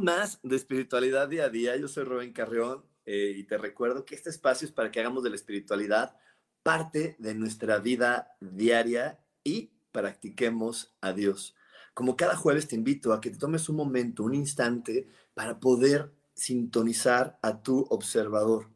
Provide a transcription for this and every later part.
Más de Espiritualidad Día a Día. Yo soy Rubén Carrión eh, y te recuerdo que este espacio es para que hagamos de la espiritualidad parte de nuestra vida diaria y practiquemos a Dios. Como cada jueves te invito a que te tomes un momento, un instante, para poder sintonizar a tu observador.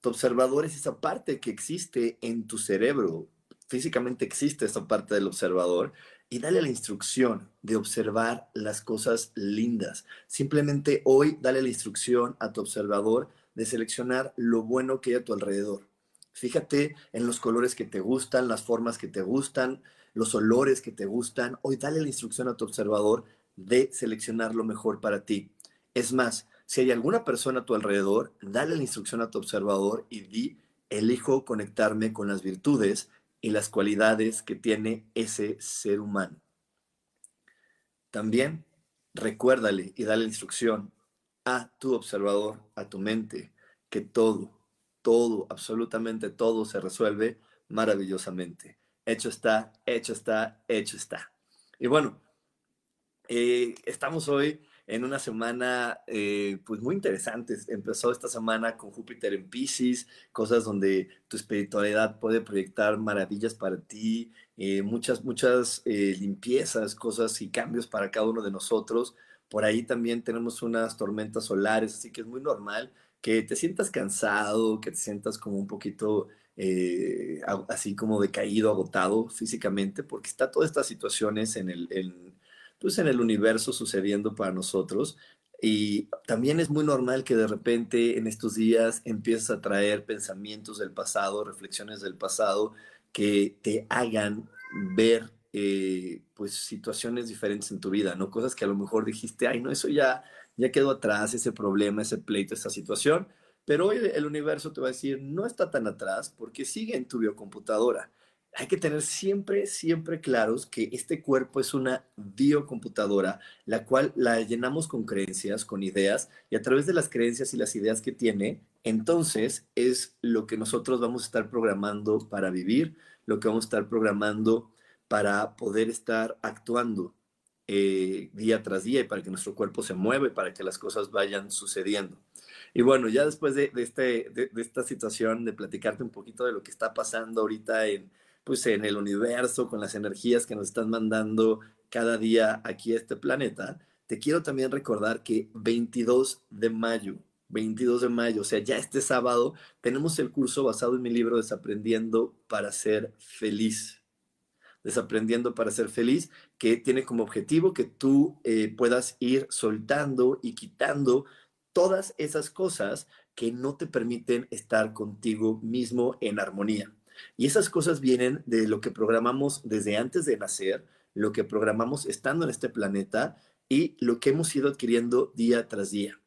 Tu observador es esa parte que existe en tu cerebro. Físicamente existe esa parte del observador y dale la instrucción de observar las cosas lindas. Simplemente hoy dale la instrucción a tu observador de seleccionar lo bueno que hay a tu alrededor. Fíjate en los colores que te gustan, las formas que te gustan, los olores que te gustan. Hoy dale la instrucción a tu observador de seleccionar lo mejor para ti. Es más, si hay alguna persona a tu alrededor, dale la instrucción a tu observador y di, elijo conectarme con las virtudes y las cualidades que tiene ese ser humano. También recuérdale y dale instrucción a tu observador, a tu mente, que todo, todo, absolutamente todo se resuelve maravillosamente. Hecho está, hecho está, hecho está. Y bueno, eh, estamos hoy en una semana eh, pues muy interesante. Empezó esta semana con Júpiter en Pisces, cosas donde tu espiritualidad puede proyectar maravillas para ti, eh, muchas, muchas eh, limpiezas, cosas y cambios para cada uno de nosotros. Por ahí también tenemos unas tormentas solares, así que es muy normal que te sientas cansado, que te sientas como un poquito así como decaído, agotado físicamente, porque está todas estas situaciones en el, pues en el universo sucediendo para nosotros. Y también es muy normal que de repente en estos días empieces a traer pensamientos del pasado, reflexiones del pasado que te hagan ver eh, pues situaciones diferentes en tu vida, ¿no? Cosas que a lo mejor dijiste, ay, no, eso ya, ya quedó atrás, ese problema, ese pleito, esa situación. Pero hoy el universo te va a decir, no está tan atrás porque sigue en tu biocomputadora hay que tener siempre, siempre claros que este cuerpo es una biocomputadora, la cual la llenamos con creencias, con ideas, y a través de las creencias y las ideas que tiene, entonces es lo que nosotros vamos a estar programando para vivir, lo que vamos a estar programando para poder estar actuando eh, día tras día y para que nuestro cuerpo se mueva para que las cosas vayan sucediendo. Y bueno, ya después de, este, de esta situación, de platicarte un poquito de lo que está pasando ahorita en pues en el universo, con las energías que nos están mandando cada día aquí a este planeta, te quiero también recordar que 22 de mayo, 22 de mayo, o sea, ya este sábado, tenemos el curso basado en mi libro Desaprendiendo para ser feliz. Desaprendiendo para ser feliz, que tiene como objetivo que tú eh, puedas ir soltando y quitando todas esas cosas que no te permiten estar contigo mismo en armonía. Y esas cosas vienen de lo que programamos desde antes de nacer, lo que programamos estando en este planeta y lo que hemos ido adquiriendo día tras día.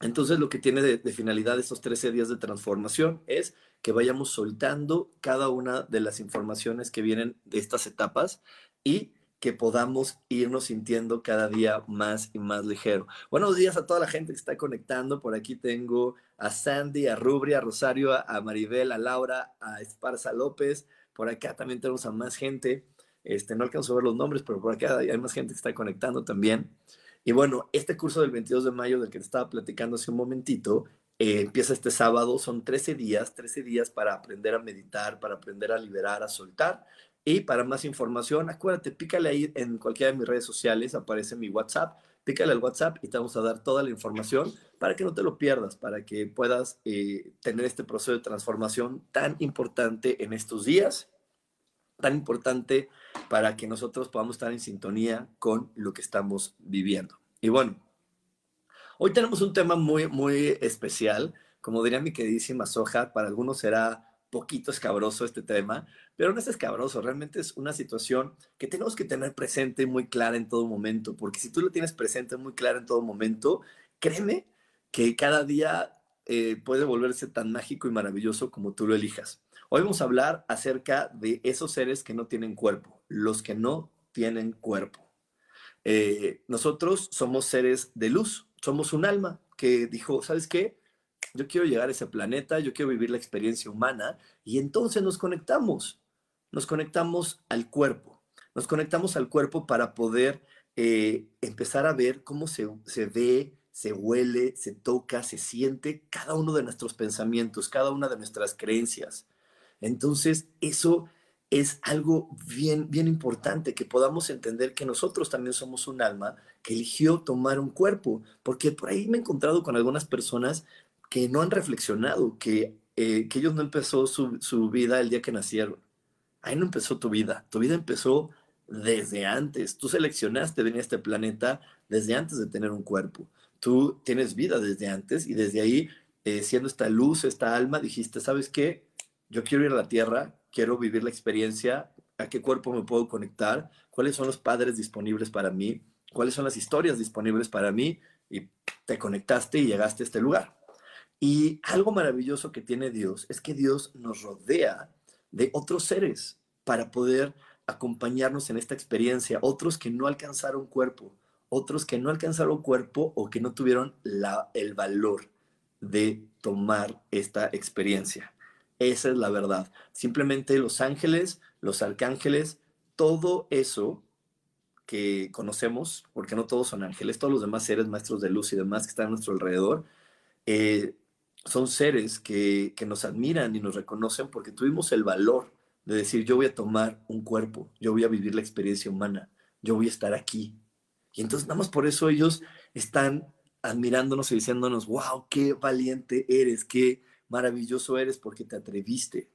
Entonces, lo que tiene de, finalidad estos 13 días de transformación es que vayamos soltando cada una de las informaciones que vienen de estas etapas y que podamos irnos sintiendo cada día más y más ligero. Buenos días a toda la gente que está conectando. Por aquí tengo a Sandy, a Rubri, a Rosario, a Maribel, a Laura, a Esparza López. Por acá también tenemos a más gente. Este, no alcanzo a ver los nombres, pero por acá hay más gente que está conectando también. Y bueno, este curso del 22 de mayo del que te estaba platicando hace un momentito, eh, empieza este sábado, son 13 días, 13 días para aprender a meditar, para aprender a liberar, a soltar. Y para más información, acuérdate, pícale ahí en cualquiera de mis redes sociales, aparece mi WhatsApp, pícale al WhatsApp y te vamos a dar toda la información para que no te lo pierdas, para que puedas eh, tener este proceso de transformación tan importante en estos días, tan importante para que nosotros podamos estar en sintonía con lo que estamos viviendo. Y bueno, hoy tenemos un tema muy, muy especial. Como diría mi queridísima Soja, para algunos será poquito escabroso este tema, pero no es escabroso, realmente es una situación que tenemos que tener presente muy clara en todo momento, porque si tú lo tienes presente muy clara en todo momento, créeme que cada día eh, puede volverse tan mágico y maravilloso como tú lo elijas. Hoy vamos a hablar acerca de esos seres que no tienen cuerpo, los que no tienen cuerpo. Eh, nosotros somos seres de luz, somos un alma que dijo, ¿sabes qué? Yo quiero llegar a ese planeta, yo quiero vivir la experiencia humana y entonces nos conectamos, nos conectamos al cuerpo, nos conectamos al cuerpo para poder eh, empezar a ver cómo se, se ve, se huele, se toca, se siente cada uno de nuestros pensamientos, cada una de nuestras creencias. Entonces, eso es algo bien, bien importante, que podamos entender que nosotros también somos un alma que eligió tomar un cuerpo, porque por ahí me he encontrado con algunas personas que no han reflexionado, que, eh, que ellos no empezó su, su, vida el día que nacieron. Ahí no empezó tu vida. Tu vida empezó desde antes. Tú seleccionaste venir a este planeta desde antes de tener un cuerpo. Tú tienes vida desde antes y desde ahí, eh, siendo esta luz, esta alma, dijiste, ¿sabes qué? Yo quiero ir a la Tierra, quiero vivir la experiencia, a qué cuerpo me puedo conectar, cuáles son los padres disponibles para mí, cuáles son las historias disponibles para mí y te conectaste y llegaste a este lugar. Y algo maravilloso que tiene Dios es que Dios nos rodea de otros seres para poder acompañarnos en esta experiencia, otros que no alcanzaron cuerpo, otros que no alcanzaron cuerpo o que no tuvieron el valor de tomar esta experiencia. Esa es la verdad. Simplemente los ángeles, los arcángeles, todo eso que conocemos, porque no todos son ángeles, todos los demás seres, maestros de luz y demás que están a nuestro alrededor, eh, son seres que, nos admiran y nos reconocen porque tuvimos el valor de decir, yo voy a tomar un cuerpo, yo voy a vivir la experiencia humana, yo voy a estar aquí. Y entonces nada más por eso ellos están admirándonos y diciéndonos, wow, qué valiente eres, qué maravilloso eres porque te atreviste.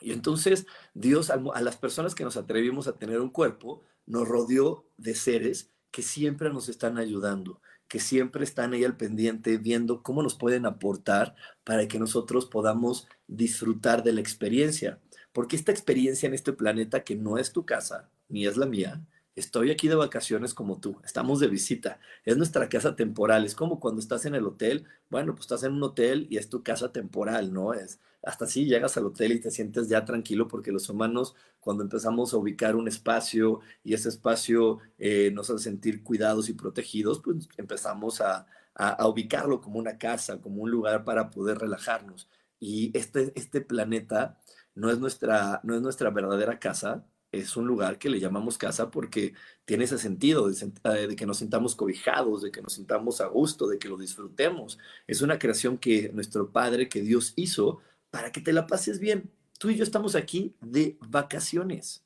Y entonces Dios a las personas que nos atrevimos a tener un cuerpo, nos rodeó de seres que siempre nos están ayudando, que siempre están ahí al pendiente viendo cómo nos pueden aportar para que nosotros podamos disfrutar de la experiencia. Porque esta experiencia en este planeta que no es tu casa, ni es la mía, estoy aquí de vacaciones como tú, estamos de visita, es nuestra casa temporal, es como cuando estás en el hotel, bueno, pues estás en un hotel y es tu casa temporal, ¿no? Es hasta así llegas al hotel y te sientes ya tranquilo porque los humanos cuando empezamos a ubicar un espacio y ese espacio eh, nos hace sentir cuidados y protegidos, pues empezamos a, a, ubicarlo como una casa, como un lugar para poder relajarnos. Y este, este planeta no es, nuestra, no es nuestra verdadera casa, es un lugar que le llamamos casa porque tiene ese sentido eh, de, que nos sintamos cobijados, de que nos sintamos a gusto, de que lo disfrutemos. Es una creación que nuestro Padre, que Dios hizo para que te la pases bien. Tú y yo estamos aquí de vacaciones,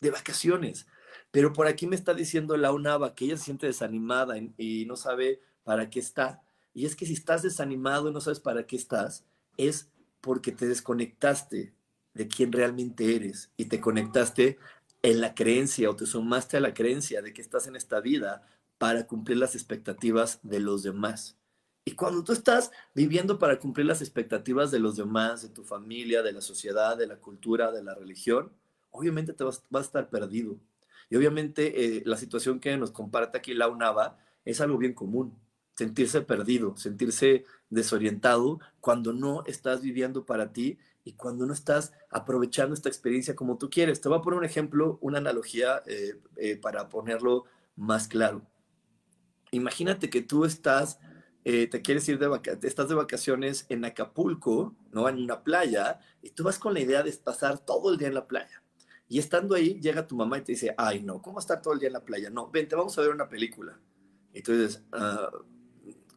de vacaciones. Pero por aquí me está diciendo la UNAVA que ella se siente desanimada y no sabe para qué está. Y es que si estás desanimado y no sabes para qué estás, es porque te desconectaste de quién realmente eres y te conectaste en la creencia o te sumaste a la creencia de que estás en esta vida para cumplir las expectativas de los demás. Y cuando tú estás viviendo para cumplir las expectativas de los demás, de tu familia, de la sociedad, de la cultura, de la religión, obviamente te vas, a estar perdido. Y obviamente eh, la situación que nos comparte aquí la UNAVA es algo bien común, sentirse perdido, sentirse desorientado cuando no estás viviendo para ti y cuando no estás aprovechando esta experiencia como tú quieres. Te voy a poner un ejemplo, una analogía eh, eh, para ponerlo más claro. Imagínate que tú estás, eh, te quieres ir de vacaciones, estás de vacaciones en Acapulco, ¿no? En una playa, y tú vas con la idea de pasar todo el día en la playa. Y estando ahí, llega tu mamá y te dice, ay, no, ¿cómo estar todo el día en la playa? No, vente, vamos a ver una película. Y tú dices, ah,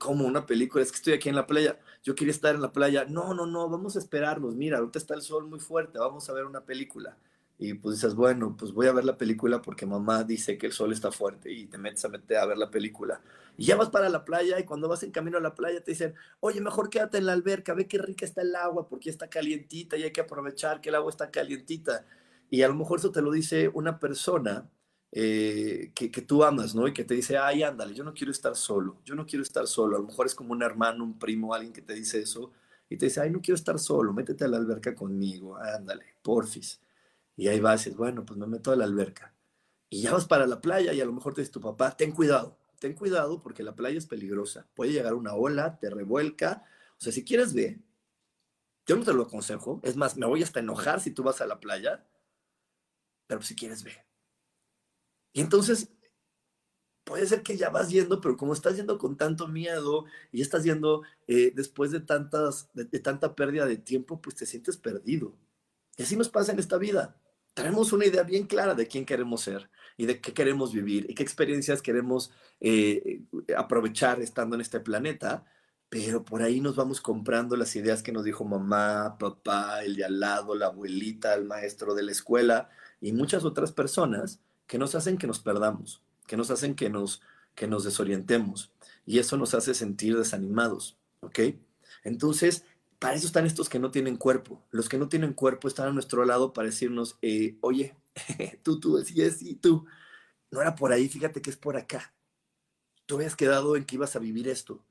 ¿cómo una película? Es que estoy aquí en la playa yo quería estar en la playa. No, no, no, vamos a esperarnos. Mira, ahorita está el sol muy fuerte, vamos a ver una película. y pues dices, bueno, pues voy a ver la película porque mamá dice que el sol está fuerte y te metes a meter a ver la película. Y ya vas para la playa y cuando vas en camino a la playa te dicen, oye, mejor quédate en la alberca, ve qué rica está el agua porque está calientita y hay que aprovechar que el agua está calientita. Y a lo mejor eso te lo dice una persona eh, que, tú amas, ¿no? Y que te dice, ay, ándale, yo no quiero estar solo, yo no quiero estar solo. A lo mejor es como un hermano, un primo, alguien que te dice eso y te dice, ay, no quiero estar solo, métete a la alberca conmigo, ándale, porfis. Y ahí vas y dices, bueno, pues me meto a la alberca. Y ya vas para la playa y a lo mejor te dice tu papá, ten cuidado, ten cuidado porque la playa es peligrosa. Puede llegar una ola, te revuelca. O sea, si quieres ver, yo no te lo aconsejo. Es más, me voy hasta enojar si tú vas a la playa, pero si quieres ver. Y entonces, puede ser que ya vas yendo, pero como estás yendo con tanto miedo y estás yendo eh, después de, tantas, de tanta pérdida de tiempo, pues te sientes perdido. Y así nos pasa en esta vida. Tenemos una idea bien clara de quién queremos ser y de qué queremos vivir y qué experiencias queremos eh, aprovechar estando en este planeta, pero por ahí nos vamos comprando las ideas que nos dijo mamá, papá, el de al lado, la abuelita, el maestro de la escuela y muchas otras personas que nos hacen que nos perdamos, que nos hacen que nos, que nos desorientemos y eso nos hace sentir desanimados, ¿ok? Entonces, para eso están estos que no tienen cuerpo. Los que no tienen cuerpo están a nuestro lado para decirnos, eh, oye, tú, tú, sí, sí, tú. No era por ahí, fíjate que es por acá. Tú habías quedado en que ibas a vivir esto.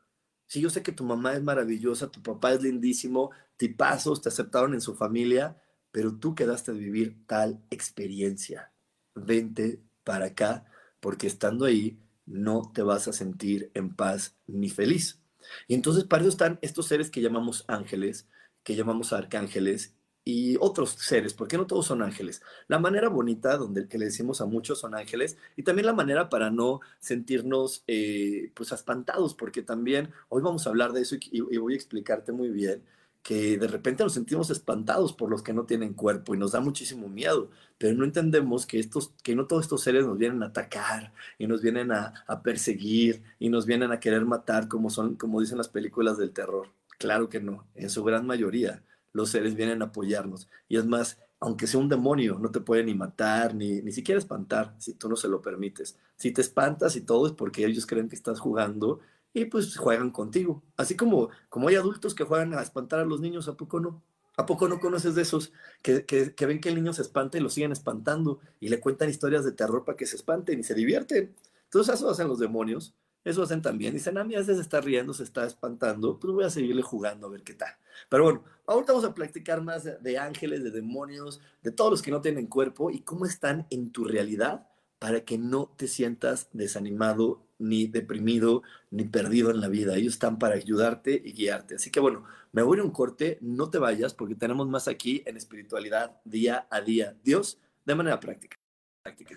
Sí, yo sé que tu mamá es maravillosa, tu papá es lindísimo, tipazos, te aceptaron en su familia, pero tú quedaste de vivir tal experiencia. Vente para acá, porque estando ahí no te vas a sentir en paz ni feliz. Y entonces para eso están estos seres que llamamos ángeles, que llamamos arcángeles y otros seres, porque no todos son ángeles. La manera bonita donde que le decimos a muchos son ángeles y también la manera para no sentirnos eh, pues espantados, porque también hoy vamos a hablar de eso y voy a explicarte muy bien que de repente nos sentimos espantados por los que no tienen cuerpo y nos da muchísimo miedo, pero no entendemos que, estos, que no todos estos seres nos vienen a atacar y nos vienen a, perseguir y nos vienen a querer matar como, son, como dicen las películas del terror. Claro que no, en su gran mayoría los seres vienen a apoyarnos. Y es más, aunque sea un demonio, no te puede ni matar, ni, ni siquiera espantar, si tú no se lo permites. Si te espantas y todo es porque ellos creen que estás jugando y pues juegan contigo. Así como, como hay adultos que juegan a espantar a los niños, ¿a poco no? ¿A poco no conoces de esos que, que, ven que el niño se espanta y lo siguen espantando y le cuentan historias de terror para que se espanten y se divierten? Entonces eso hacen los demonios, eso hacen también. Dicen, a mí a veces se está riendo, se está espantando, pues voy a seguirle jugando a ver qué tal. Pero bueno, ahorita vamos a practicar más de ángeles, de demonios, de todos los que no tienen cuerpo y cómo están en tu realidad para que no te sientas desanimado, ni deprimido, ni perdido en la vida. Ellos están para ayudarte y guiarte. Así que bueno, me voy a un corte, no te vayas porque tenemos más aquí en espiritualidad día a día. Dios, de manera práctica. práctica.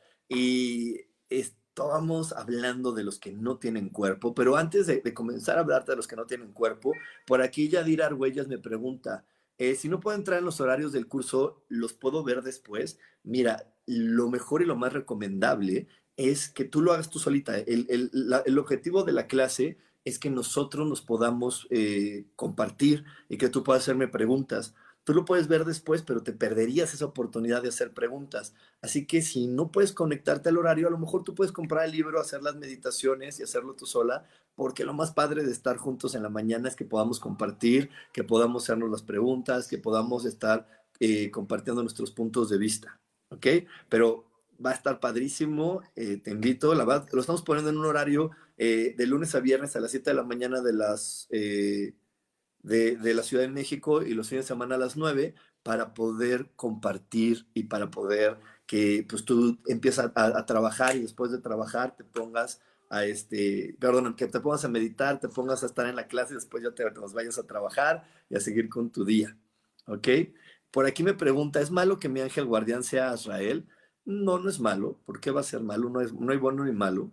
y estábamos hablando de los que no tienen cuerpo, pero antes de, comenzar a hablarte de los que no tienen cuerpo, por aquí Yadir Argüellas me pregunta, eh, si no puedo entrar en los horarios del curso, ¿los puedo ver después? Mira, lo mejor y lo más recomendable es que tú lo hagas tú solita. El, objetivo de la clase es que nosotros nos podamos eh, compartir y que tú puedas hacerme preguntas. Tú lo puedes ver después, pero te perderías esa oportunidad de hacer preguntas. Así que si no puedes conectarte al horario, a lo mejor tú puedes comprar el libro, hacer las meditaciones y hacerlo tú sola, porque lo más padre de estar juntos en la mañana es que podamos compartir, que podamos hacernos las preguntas, que podamos estar eh, compartiendo nuestros puntos de vista. ¿Ok? Pero va a estar padrísimo, eh, te invito, la verdad, lo estamos poniendo en un horario eh, de lunes a viernes a las 7 de la mañana de las de, la Ciudad de México y los fines de semana a las 9 para poder compartir y para poder que pues tú empiezas a, trabajar y después de trabajar te pongas a este, perdón, que te pongas a meditar, te pongas a estar en la clase y después ya te, te vayas a trabajar y a seguir con tu día. ¿Ok? Por aquí me pregunta, ¿es malo que mi ángel guardián sea Israel? No, no es malo. ¿Por qué va a ser malo? No, es, no hay bueno ni malo.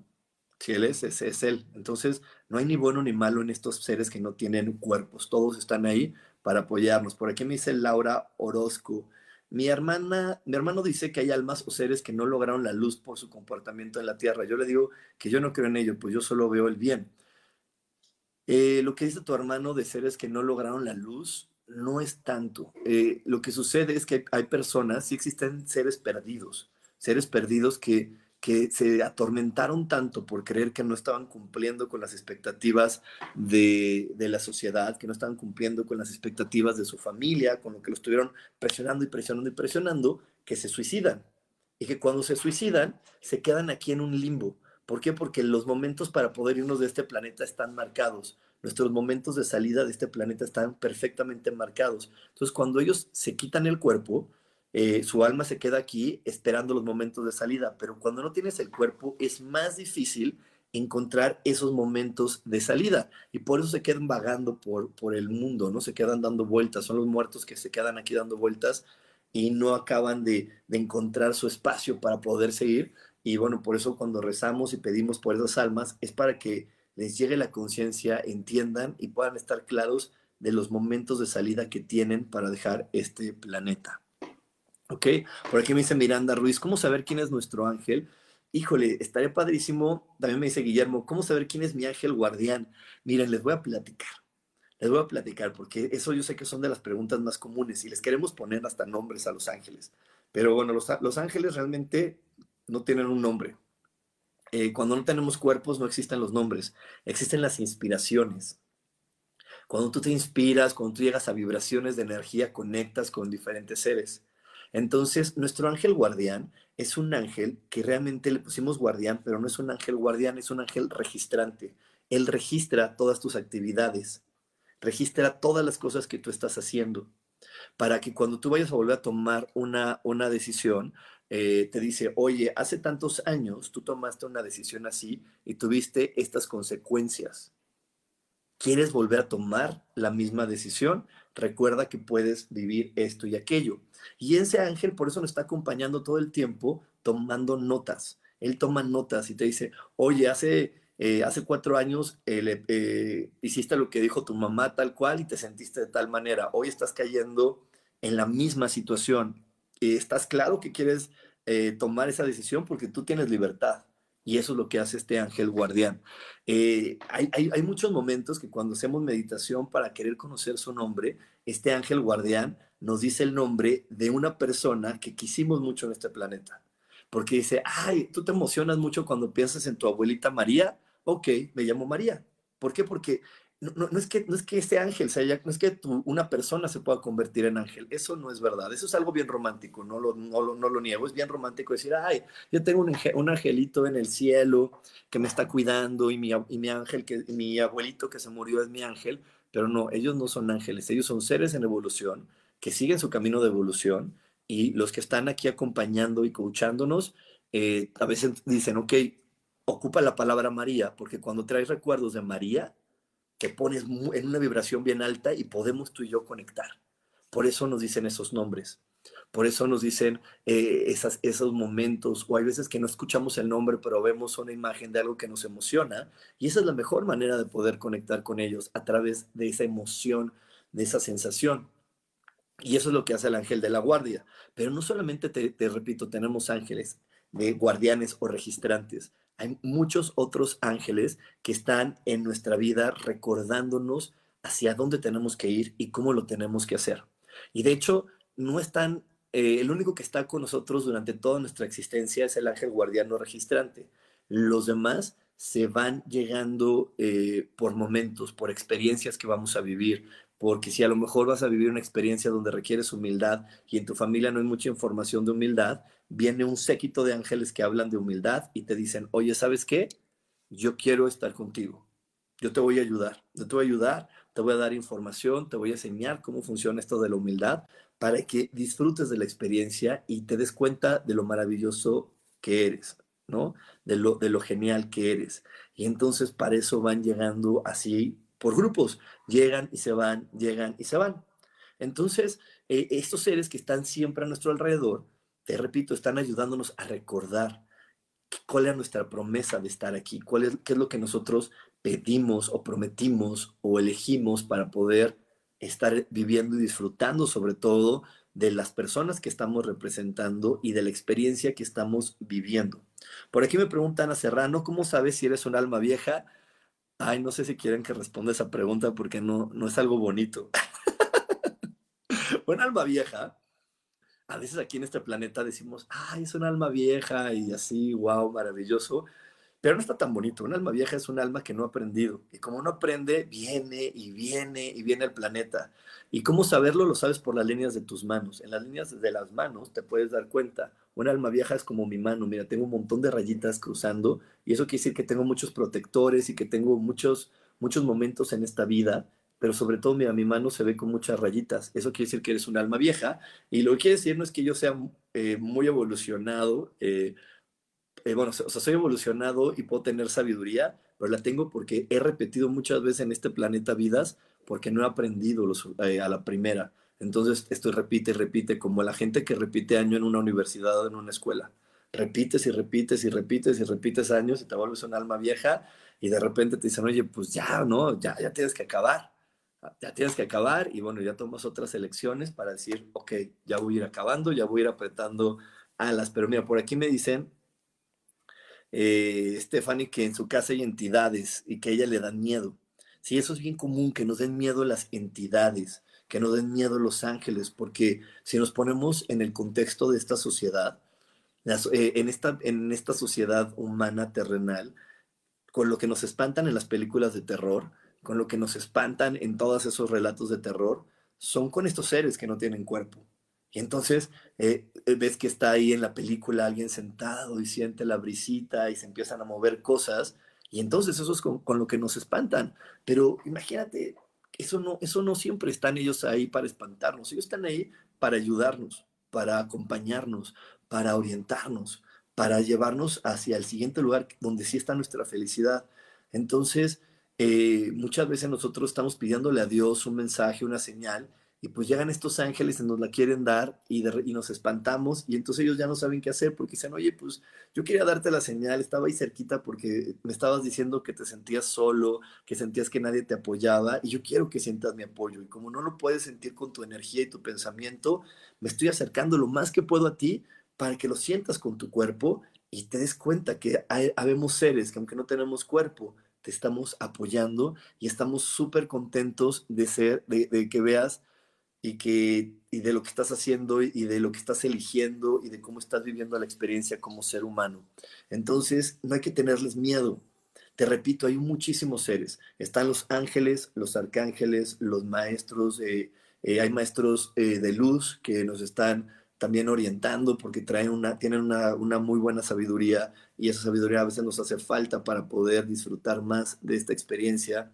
Si Él es, ese es Él. Entonces, no hay ni bueno ni malo en estos seres que no tienen cuerpos. Todos están ahí para apoyarnos. Por aquí me dice Laura Orozco. Mi hermana, mi hermano dice que hay almas o seres que no lograron la luz por su comportamiento en la tierra. Yo le digo que yo no creo en ello, pues yo solo veo el bien. Eh, lo que dice tu hermano de seres que no lograron la luz no es tanto. Eh, lo que sucede es que hay personas, sí existen seres perdidos, seres perdidos que que se atormentaron tanto por creer que no estaban cumpliendo con las expectativas de, la sociedad, que no estaban cumpliendo con las expectativas de su familia, con lo que lo estuvieron presionando y presionando y presionando, que se suicidan. Y que cuando se suicidan, se quedan aquí en un limbo. ¿Por qué? Porque los momentos para poder irnos de este planeta están marcados. Nuestros momentos de salida de este planeta están perfectamente marcados. Entonces, cuando ellos se quitan el cuerpo, eh, su alma se queda aquí esperando los momentos de salida, pero cuando no tienes el cuerpo es más difícil encontrar esos momentos de salida y por eso se quedan vagando por, por el mundo, ¿no? Se quedan dando vueltas, son los muertos que se quedan aquí dando vueltas y no acaban de, de encontrar su espacio para poder seguir y bueno, por eso cuando rezamos y pedimos por esas almas es para que les llegue la conciencia, entiendan y puedan estar claros de los momentos de salida que tienen para dejar este planeta. ¿Ok? Por aquí me dice Miranda Ruiz, ¿cómo saber quién es nuestro ángel? Híjole, estaría padrísimo. También me dice Guillermo, ¿cómo saber quién es mi ángel guardián? Miren, les voy a platicar. Les voy a platicar porque eso yo sé que son de las preguntas más comunes y les queremos poner hasta nombres a los ángeles. Pero bueno, los, ángeles realmente no tienen un nombre. Eh, cuando no tenemos cuerpos no existen los nombres, existen las inspiraciones. Cuando tú te inspiras, cuando tú llegas a vibraciones de energía, conectas con diferentes seres. Entonces, nuestro ángel guardián es un ángel que realmente le pusimos guardián, pero no es un ángel guardián, es un ángel registrante. Él registra todas tus actividades, registra todas las cosas que tú estás haciendo, para que cuando tú vayas a volver a tomar una, una decisión, eh, te dice, oye, hace tantos años tú tomaste una decisión así y tuviste estas consecuencias. ¿Quieres volver a tomar la misma decisión? Recuerda que puedes vivir esto y aquello. Y ese ángel por eso nos está acompañando todo el tiempo tomando notas. Él toma notas y te dice, oye, hace, eh, hace cuatro años eh, eh, hiciste lo que dijo tu mamá tal cual y te sentiste de tal manera. Hoy estás cayendo en la misma situación. estás claro que quieres tomar esa decisión porque tú tienes libertad. Y eso es lo que hace este ángel guardián. hay, hay, muchos momentos que cuando hacemos meditación para querer conocer su nombre, este ángel guardián nos dice el nombre de una persona que quisimos mucho en este planeta. Porque dice, ay, tú te emocionas mucho cuando piensas en tu abuelita María. Ok, me llamo María. ¿Por qué? Porque no, es, que, no es que este ángel sea, no es que una persona se pueda convertir en ángel. Eso no es verdad. Eso es algo bien romántico. No lo, no lo, niego. Es bien romántico decir, ay, yo tengo un, un, angelito en el cielo que me está cuidando y mi, y mi ángel, que, mi abuelito que se murió es mi ángel. Pero no, ellos no son ángeles. Ellos son seres en evolución que siguen su camino de evolución y los que están aquí acompañando y coachándonos, eh, a veces dicen, ok, ocupa la palabra María, porque cuando traes recuerdos de María, te pones en una vibración bien alta y podemos tú y yo conectar. Por eso nos dicen esos nombres. Por eso nos dicen eh, esos momentos, o hay veces que no escuchamos el nombre, pero vemos una imagen de algo que nos emociona, y esa es la mejor manera de poder conectar con ellos a través de esa emoción, de esa sensación. Y eso es lo que hace el ángel de la guardia. Pero no solamente, te, te repito, tenemos ángeles de guardianes o registrantes. Hay muchos otros ángeles que están en nuestra vida recordándonos hacia dónde tenemos que ir y cómo lo tenemos que hacer. Y de hecho, no están, eh, el único que está con nosotros durante toda nuestra existencia es el ángel guardiano registrante. Los demás se van llegando eh, por momentos, por experiencias que vamos a vivir, porque si a lo mejor vas a vivir una experiencia donde requieres humildad y en tu familia no hay mucha información de humildad, viene un séquito de ángeles que hablan de humildad y te dicen, oye, ¿sabes qué? Yo quiero estar contigo, yo te voy a ayudar, yo te voy a ayudar, te voy a dar información, te voy a enseñar cómo funciona esto de la humildad para que disfrutes de la experiencia y te des cuenta de lo maravilloso que eres, ¿no? De lo, de lo genial que eres. Y entonces para eso van llegando así por grupos, llegan y se van, llegan y se van. Entonces, eh, estos seres que están siempre a nuestro alrededor, te repito, están ayudándonos a recordar cuál es nuestra promesa de estar aquí, cuál es, qué es lo que nosotros pedimos o prometimos o elegimos para poder estar viviendo y disfrutando sobre todo de las personas que estamos representando y de la experiencia que estamos viviendo. Por aquí me preguntan a Serrano, ¿cómo sabes si eres un alma vieja? Ay, no sé si quieren que responda esa pregunta porque no, no es algo bonito. un alma vieja, a veces aquí en este planeta decimos, ay, es un alma vieja y así, wow, maravilloso. Pero no está tan bonito. Un alma vieja es un alma que no ha aprendido. Y como no aprende, viene y viene y viene el planeta. ¿Y cómo saberlo? Lo sabes por las líneas de tus manos. En las líneas de las manos te puedes dar cuenta. Un alma vieja es como mi mano. Mira, tengo un montón de rayitas cruzando. Y eso quiere decir que tengo muchos protectores y que tengo muchos, muchos momentos en esta vida. Pero sobre todo, mira, mi mano se ve con muchas rayitas. Eso quiere decir que eres un alma vieja. Y lo que quiere decir no es que yo sea eh, muy evolucionado. Eh, eh, bueno, o sea, soy evolucionado y puedo tener sabiduría, pero la tengo porque he repetido muchas veces en este planeta vidas porque no he aprendido eh, a la primera. Entonces, esto repite y repite, como la gente que repite año en una universidad o en una escuela. Repites y repites y repites y repites años y te vuelves un alma vieja y de repente te dicen, oye, pues ya, ¿no? Ya, ya tienes que acabar. Ya tienes que acabar y bueno, ya tomas otras elecciones para decir, ok, ya voy a ir acabando, ya voy a ir apretando alas. Pero mira, por aquí me dicen eh, Stephanie, que en su casa hay entidades y que a ella le dan miedo. Sí, eso es bien común, que nos den miedo las entidades, que nos den miedo los ángeles, porque si nos ponemos en el contexto de esta sociedad, eh, en, esta, en esta sociedad humana terrenal, con lo que nos espantan en las películas de terror, con lo que nos espantan en todos esos relatos de terror, son con estos seres que no tienen cuerpo. Y entonces eh, eh, ves que está ahí en la película alguien sentado y siente la brisita y se empiezan a mover cosas. Y entonces eso es con, lo que nos espantan. Pero imagínate, eso no, eso no siempre están ellos ahí para espantarnos. Ellos están ahí para ayudarnos, para acompañarnos, para orientarnos, para llevarnos hacia el siguiente lugar donde sí está nuestra felicidad. Entonces, eh, muchas veces nosotros estamos pidiéndole a Dios un mensaje, una señal, y pues llegan estos ángeles y nos la quieren dar y, y, nos espantamos y entonces ellos ya no saben qué hacer porque dicen, oye, pues yo quería darte la señal, estaba ahí cerquita porque me estabas diciendo que te sentías solo, que sentías que nadie te apoyaba y yo quiero que sientas mi apoyo y como no lo puedes sentir con tu energía y tu pensamiento, me estoy acercando lo más que puedo a ti para que lo sientas con tu cuerpo y te des cuenta que hay, habemos seres que aunque no tenemos cuerpo, te estamos apoyando y estamos súper contentos de ser, de que veas y, que, y de lo que estás haciendo y de lo que estás eligiendo y de cómo estás viviendo la experiencia como ser humano. Entonces, no hay que tenerles miedo. Te repito, hay muchísimos seres. Están los ángeles, los arcángeles, los maestros, eh, hay maestros eh, de luz que nos están también orientando porque traen una, tienen una, una, muy buena sabiduría y esa sabiduría a veces nos hace falta para poder disfrutar más de esta experiencia.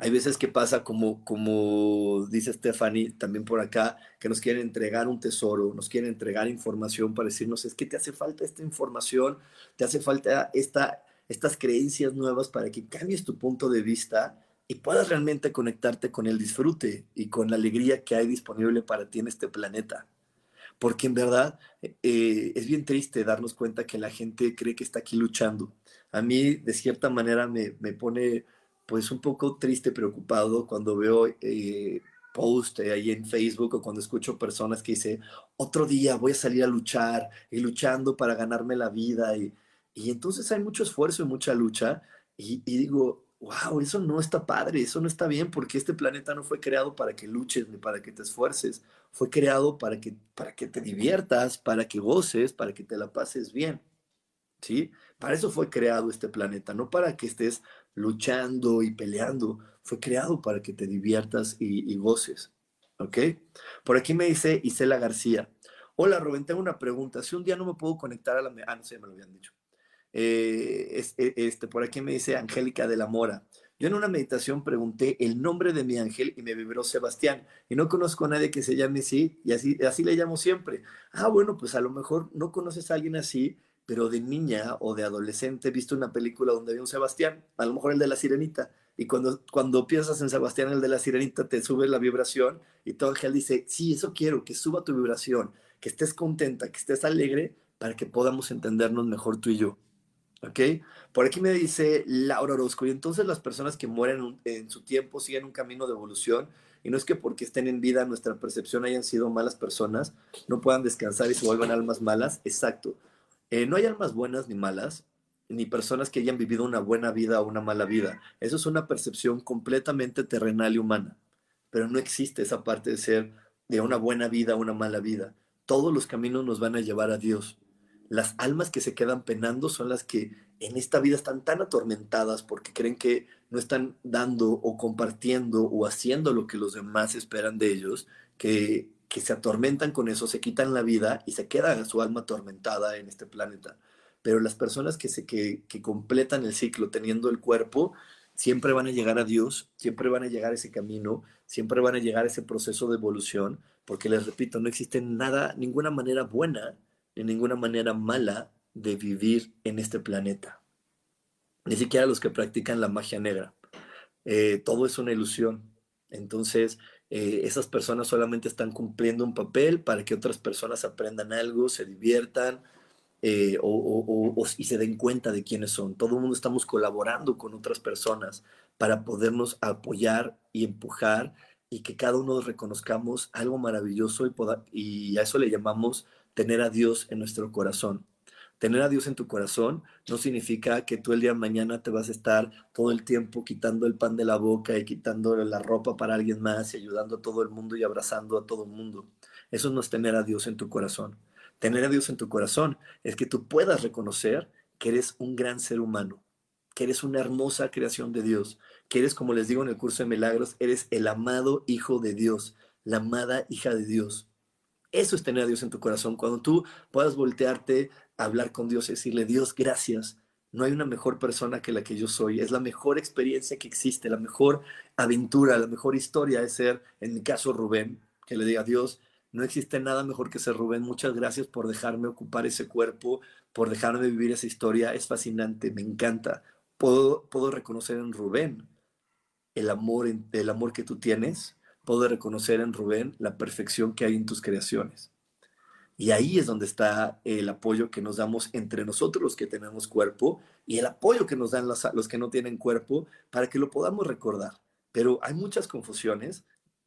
Hay veces que pasa como, como dice Stephanie también por acá, que nos quieren entregar un tesoro, nos quieren entregar información para decirnos, es que te hace falta esta información, te hace falta esta, estas creencias nuevas para que cambies tu punto de vista y puedas realmente conectarte con el disfrute y con la alegría que hay disponible para ti en este planeta. Porque en verdad eh, es bien triste darnos cuenta que la gente cree que está aquí luchando. A mí, de cierta manera, me, me pone pues un poco triste, preocupado cuando veo eh, post ahí en Facebook o cuando escucho personas que dicen, otro día voy a salir a luchar y luchando para ganarme la vida. Y, y entonces hay mucho esfuerzo y mucha lucha. Y, y, digo, wow, eso no está padre, eso no está bien porque este planeta no fue creado para que luches ni para que te esfuerces. Fue creado para que, para que te diviertas, para que goces, para que te la pases bien. ¿Sí? Para eso fue creado este planeta, no para que estés luchando y peleando. Fue creado para que te diviertas y, goces. ¿Ok? Por aquí me dice Isela García. Hola, Rubén, tengo una pregunta. Si un día no me puedo conectar a la... Ah, no sé, me lo habían dicho. Eh, e, este, por aquí me dice Angélica de la Mora. Yo en una meditación pregunté el nombre de mi ángel y me vibró Sebastián. Y no conozco a nadie que se llame así y así, así le llamo siempre. Ah, bueno, pues a lo mejor no conoces a alguien así pero de niña o de adolescente viste una película donde había un Sebastián, a lo mejor el de la sirenita, y cuando, cuando piensas en Sebastián, el de la sirenita, te sube la vibración y todo ángel dice, sí, eso quiero, que suba tu vibración, que estés contenta, que estés alegre, para que podamos entendernos mejor tú y yo. ¿Ok? Por aquí me dice Laura Orozco, y entonces las personas que mueren en su tiempo siguen un camino de evolución, y no es que porque estén en vida nuestra percepción hayan sido malas personas, no puedan descansar y se vuelvan almas malas, exacto eh, no hay almas buenas ni malas, ni personas que hayan vivido una buena vida o una mala vida. Eso es una percepción completamente terrenal y humana. Pero no existe esa parte de ser de una buena vida o una mala vida. Todos los caminos nos van a llevar a Dios. Las almas que se quedan penando son las que en esta vida están tan atormentadas porque creen que no están dando o compartiendo o haciendo lo que los demás esperan de ellos, que que se atormentan con eso, se quitan la vida y se queda su alma atormentada en este planeta. Pero las personas que, se, que, que completan el ciclo teniendo el cuerpo, siempre van a llegar a Dios, siempre van a llegar a ese camino, siempre van a llegar a ese proceso de evolución, porque les repito, no existe nada, ninguna manera buena ni ninguna manera mala de vivir en este planeta. Ni siquiera los que practican la magia negra. Eh, todo es una ilusión. Entonces, eh, esas personas solamente están cumpliendo un papel para que otras personas aprendan algo, se diviertan eh, o, y se den cuenta de quiénes son. Todo el mundo estamos colaborando con otras personas para podernos apoyar y empujar y que cada uno reconozcamos algo maravilloso y, y a eso le llamamos tener a Dios en nuestro corazón. Tener a Dios en tu corazón no significa que tú el día de mañana te vas a estar todo el tiempo quitando el pan de la boca y quitando la ropa para alguien más y ayudando a todo el mundo y abrazando a todo el mundo. Eso no es tener a Dios en tu corazón. Tener a Dios en tu corazón es que tú puedas reconocer que eres un gran ser humano, que eres una hermosa creación de Dios, que eres, como les digo en el curso de milagros, eres el amado Hijo de Dios, la amada hija de Dios. Eso es tener a Dios en tu corazón. Cuando tú puedas voltearte hablar con Dios y decirle, Dios, gracias. No hay una mejor persona que la que yo soy. Es la mejor experiencia que existe, la mejor aventura, la mejor historia es ser, en mi caso, Rubén, que le diga, Dios, no existe nada mejor que ser Rubén. Muchas gracias por dejarme ocupar ese cuerpo, por dejarme vivir esa historia. Es fascinante, me encanta. Puedo, puedo reconocer en Rubén el amor, el amor que tú tienes. Puedo reconocer en Rubén la perfección que hay en tus creaciones. Y ahí es donde está el apoyo que nos damos entre nosotros los que tenemos cuerpo y el apoyo que nos dan los, los que no tienen cuerpo para que lo podamos recordar. Pero hay muchas confusiones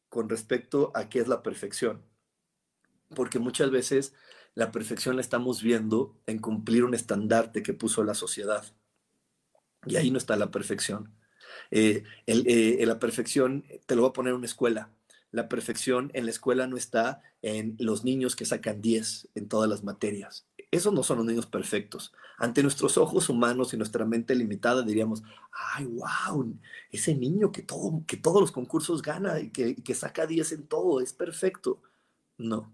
con respecto a qué es la perfección. Porque muchas veces la perfección la estamos viendo en cumplir un estandarte que puso la sociedad. Y ahí no está la perfección. Eh, eh, la perfección, te lo voy a poner en una escuela la perfección en la escuela no está en los niños que sacan 10 en todas las materias. Esos no son los niños perfectos. Ante nuestros ojos humanos y nuestra mente limitada diríamos, ay, wow, ese niño que, todo, que todos los concursos gana y que, que saca 10 en todo, es perfecto. No,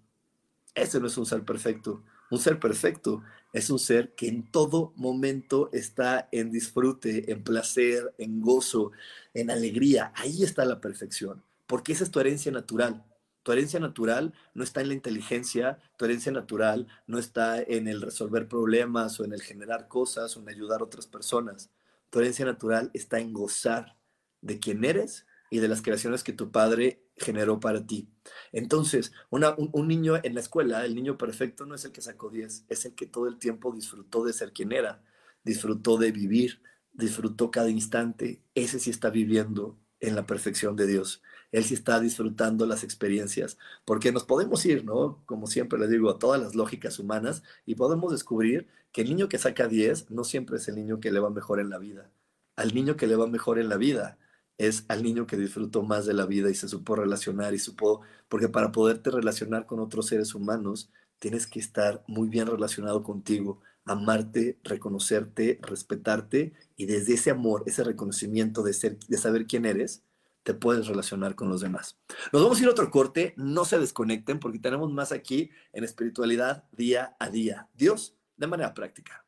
ese no es un ser perfecto. Un ser perfecto es un ser que en todo momento está en disfrute, en placer, en gozo, en alegría. Ahí está la perfección porque esa es tu herencia natural. Tu herencia natural no está en la inteligencia, tu herencia natural no está en el resolver problemas o en el generar cosas o en ayudar a otras personas. Tu herencia natural está en gozar de quién eres y de las creaciones que tu padre generó para ti. Entonces, un, un, niño en la escuela, el niño perfecto no es el que sacó 10, es el que todo el tiempo disfrutó de ser quien era, disfrutó de vivir, disfrutó cada instante. Ese sí está viviendo en la perfección de Dios. Él sí está disfrutando las experiencias, porque nos podemos ir, ¿no? Como siempre les digo, a todas las lógicas humanas y podemos descubrir que el niño que saca 10 no siempre es el niño que le va mejor en la vida. Al niño que le va mejor en la vida es al niño que disfrutó más de la vida y se supo relacionar y supo, porque para poderte relacionar con otros seres humanos, tienes que estar muy bien relacionado contigo, amarte, reconocerte, respetarte y desde ese amor, ese reconocimiento de, ser, de saber quién eres, te puedes relacionar con los demás. Nos vamos a ir a otro corte, no se desconecten porque tenemos más aquí en espiritualidad día a día. Dios de manera práctica.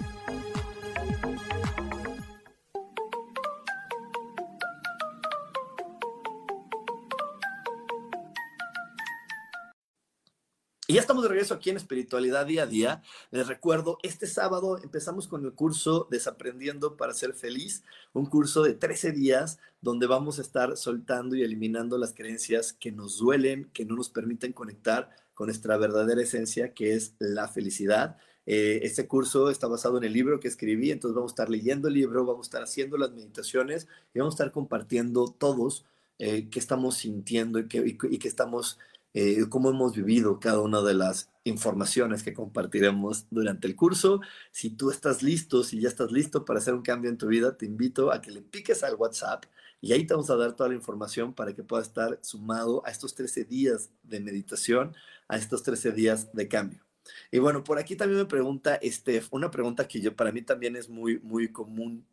Y ya estamos de regreso aquí en Espiritualidad Día a Día. Les recuerdo, este sábado empezamos con el curso Desaprendiendo para ser feliz, un curso de 13 días donde vamos a estar soltando y eliminando las creencias que nos duelen, que no nos permiten conectar con nuestra verdadera esencia, que es la felicidad. Eh, este curso está basado en el libro que escribí, entonces vamos a estar leyendo el libro, vamos a estar haciendo las meditaciones y vamos a estar compartiendo todos eh, qué estamos sintiendo y qué, y qué estamos eh, cómo hemos vivido cada una de las informaciones que compartiremos durante el curso. Si tú estás listo, si ya estás listo para hacer un cambio en tu vida, te invito a que le piques al WhatsApp y ahí te vamos a dar toda la información para que puedas estar sumado a estos 13 días de meditación, a estos 13 días de cambio. Y bueno, por aquí también me pregunta Steph, una pregunta que yo para mí también es muy, muy común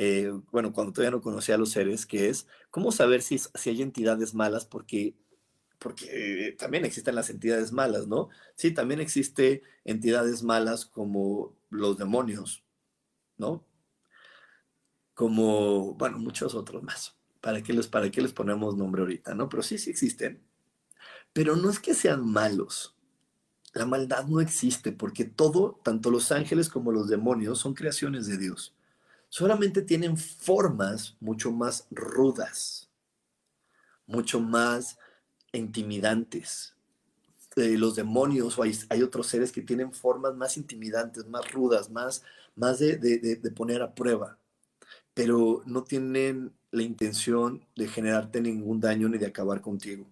eh, bueno, cuando todavía no conocía a los seres, que es, ¿cómo saber si, si hay entidades malas? Porque porque también existen las entidades malas, ¿no? Sí, también existe entidades malas como los demonios, ¿no? Como, bueno, muchos otros más. ¿Para qué les, para qué les ponemos nombre ahorita, no? Pero sí, sí existen. Pero no es que sean malos. La maldad no existe porque todo, tanto los ángeles como los demonios, son creaciones de Dios. Solamente tienen formas mucho más rudas, mucho más intimidantes. los demonios o hay, otros seres que tienen formas más intimidantes, más rudas, más, más de, poner a prueba. pero no tienen la intención de generarte ningún daño ni de acabar contigo,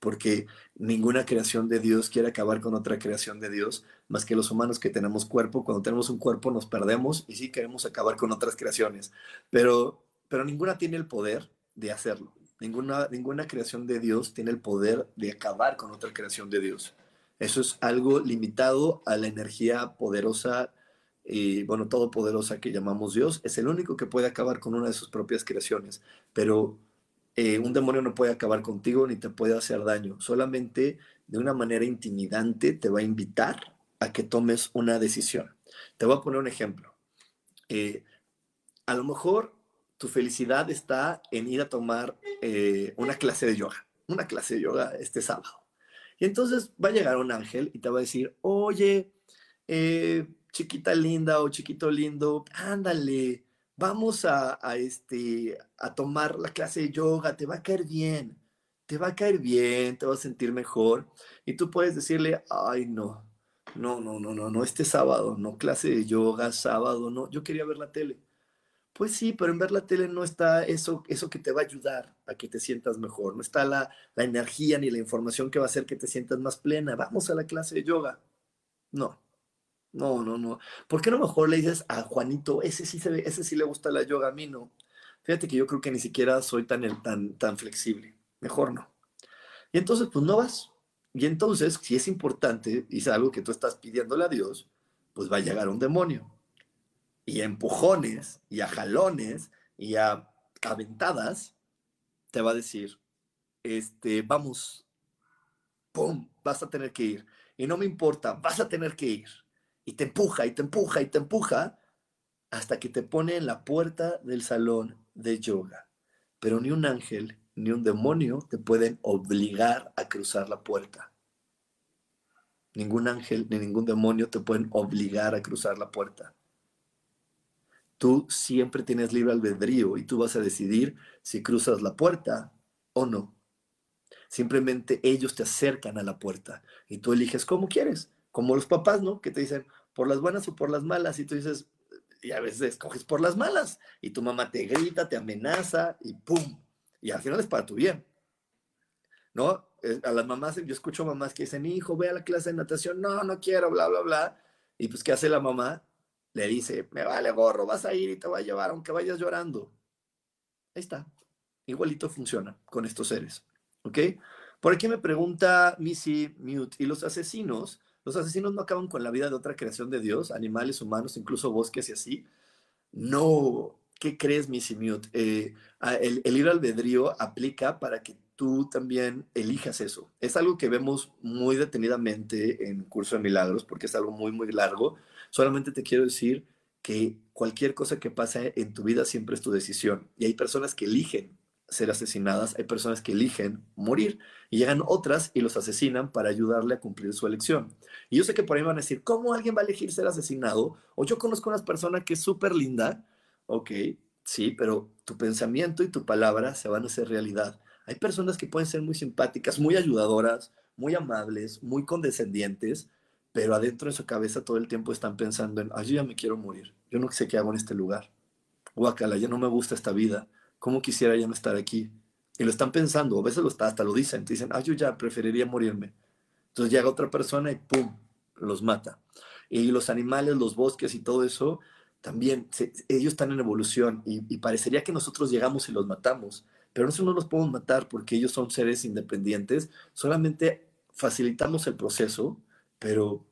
porque ninguna creación de Dios quiere acabar con otra creación de Dios, más que los humanos que tenemos cuerpo. Cuando tenemos un cuerpo nos perdemos y sí queremos acabar con otras creaciones, pero, pero ninguna tiene el poder de hacerlo. Ninguna, ninguna creación de Dios tiene el poder de acabar con otra creación de Dios. Eso es algo limitado a la energía poderosa y, bueno, todopoderosa que llamamos Dios. Es el único que puede acabar con una de sus propias creaciones. Pero eh, un demonio no puede acabar contigo ni te puede hacer daño. Solamente de una manera intimidante te va a invitar a que tomes una decisión. Te voy a poner un ejemplo. Eh, a lo mejor tu felicidad está en ir a tomar eh, una clase de yoga, una clase de yoga este sábado. Y entonces va a llegar un ángel y te va a decir, oye, eh, chiquita linda o chiquito lindo, ándale, vamos a, este, a tomar la clase de yoga, te va a caer bien, te va a caer bien, te vas a sentir mejor. Y tú puedes decirle, ay, no, no, no, no, no, no, este sábado, no clase de yoga, sábado, no, yo quería ver la tele. Pues sí, pero en ver la tele no está eso, eso que te va a ayudar a que te sientas mejor, no está la, la energía ni la información que va a hacer que te sientas más plena. Vamos a la clase de yoga. No, no, no, no. ¿Por qué no mejor le dices a Juanito, ese sí, se ve, ese sí le gusta la yoga, a mí no? Fíjate que yo creo que ni siquiera soy tan, tan, tan flexible. Mejor no. Y entonces, pues no vas. Y entonces, si es importante y es algo que tú estás pidiéndole a Dios, pues va a llegar un demonio y a empujones y a jalones y a aventadas, te va a decir, este, vamos, ¡pum! Vas a tener que ir. Y no me importa, vas a tener que ir. Y te empuja y te empuja y te empuja hasta que te pone en la puerta del salón de yoga. Pero ni un ángel ni un demonio te pueden obligar a cruzar la puerta. Ningún ángel ni ningún demonio te pueden obligar a cruzar la puerta. Tú siempre tienes libre albedrío y tú vas a decidir si cruzas la puerta o no. Simplemente ellos te acercan a la puerta y tú eliges cómo quieres, como los papás, ¿no? Que te dicen por las buenas o por las malas y tú dices, y a veces escoges por las malas y tu mamá te grita, te amenaza y ¡pum! Y al final es para tu bien. ¿No? Eh, a las mamás, yo escucho mamás que dicen, hijo, ve a la clase de natación, no, no quiero, bla, bla, bla. Y pues, ¿qué hace la mamá? Le dice, me vale gorro, vas a ir y te va a llevar aunque vayas llorando. Ahí está. Igualito funciona con estos seres. ¿Ok? Por aquí me pregunta Missy Mute, ¿y los asesinos? ¿Los asesinos no acaban con la vida de otra creación de Dios? Animales, humanos, incluso bosques y así. No. ¿Qué crees, Missy Mute? Eh, el, el ir albedrío aplica para que tú también elijas eso. Es algo que vemos muy detenidamente en Curso de Milagros, porque es algo muy, muy largo Solamente te quiero decir que cualquier cosa que pase en tu vida siempre es tu decisión. Y hay personas que eligen ser asesinadas, hay personas que eligen morir y llegan otras y los asesinan para ayudarle a cumplir su elección. Y yo sé que por ahí van a decir, ¿cómo alguien va a elegir ser asesinado? O yo conozco a una persona que es súper linda, ok, sí, pero tu pensamiento y tu palabra se van a hacer realidad. Hay personas que pueden ser muy simpáticas, muy ayudadoras, muy amables, muy condescendientes, pero adentro de su cabeza todo el tiempo están pensando en, ay, yo ya me quiero morir, yo no sé qué hago en este lugar, guacala, ya no me gusta esta vida, ¿cómo quisiera ya no estar aquí? Y lo están pensando, a veces lo hasta lo dicen, te dicen, ay, yo ya preferiría morirme. Entonces llega otra persona y ¡pum! los mata. Y los animales, los bosques y todo eso, también, ellos están en evolución y, y, parecería que nosotros llegamos y los matamos, pero nosotros no los podemos matar porque ellos son seres independientes, solamente facilitamos el proceso pero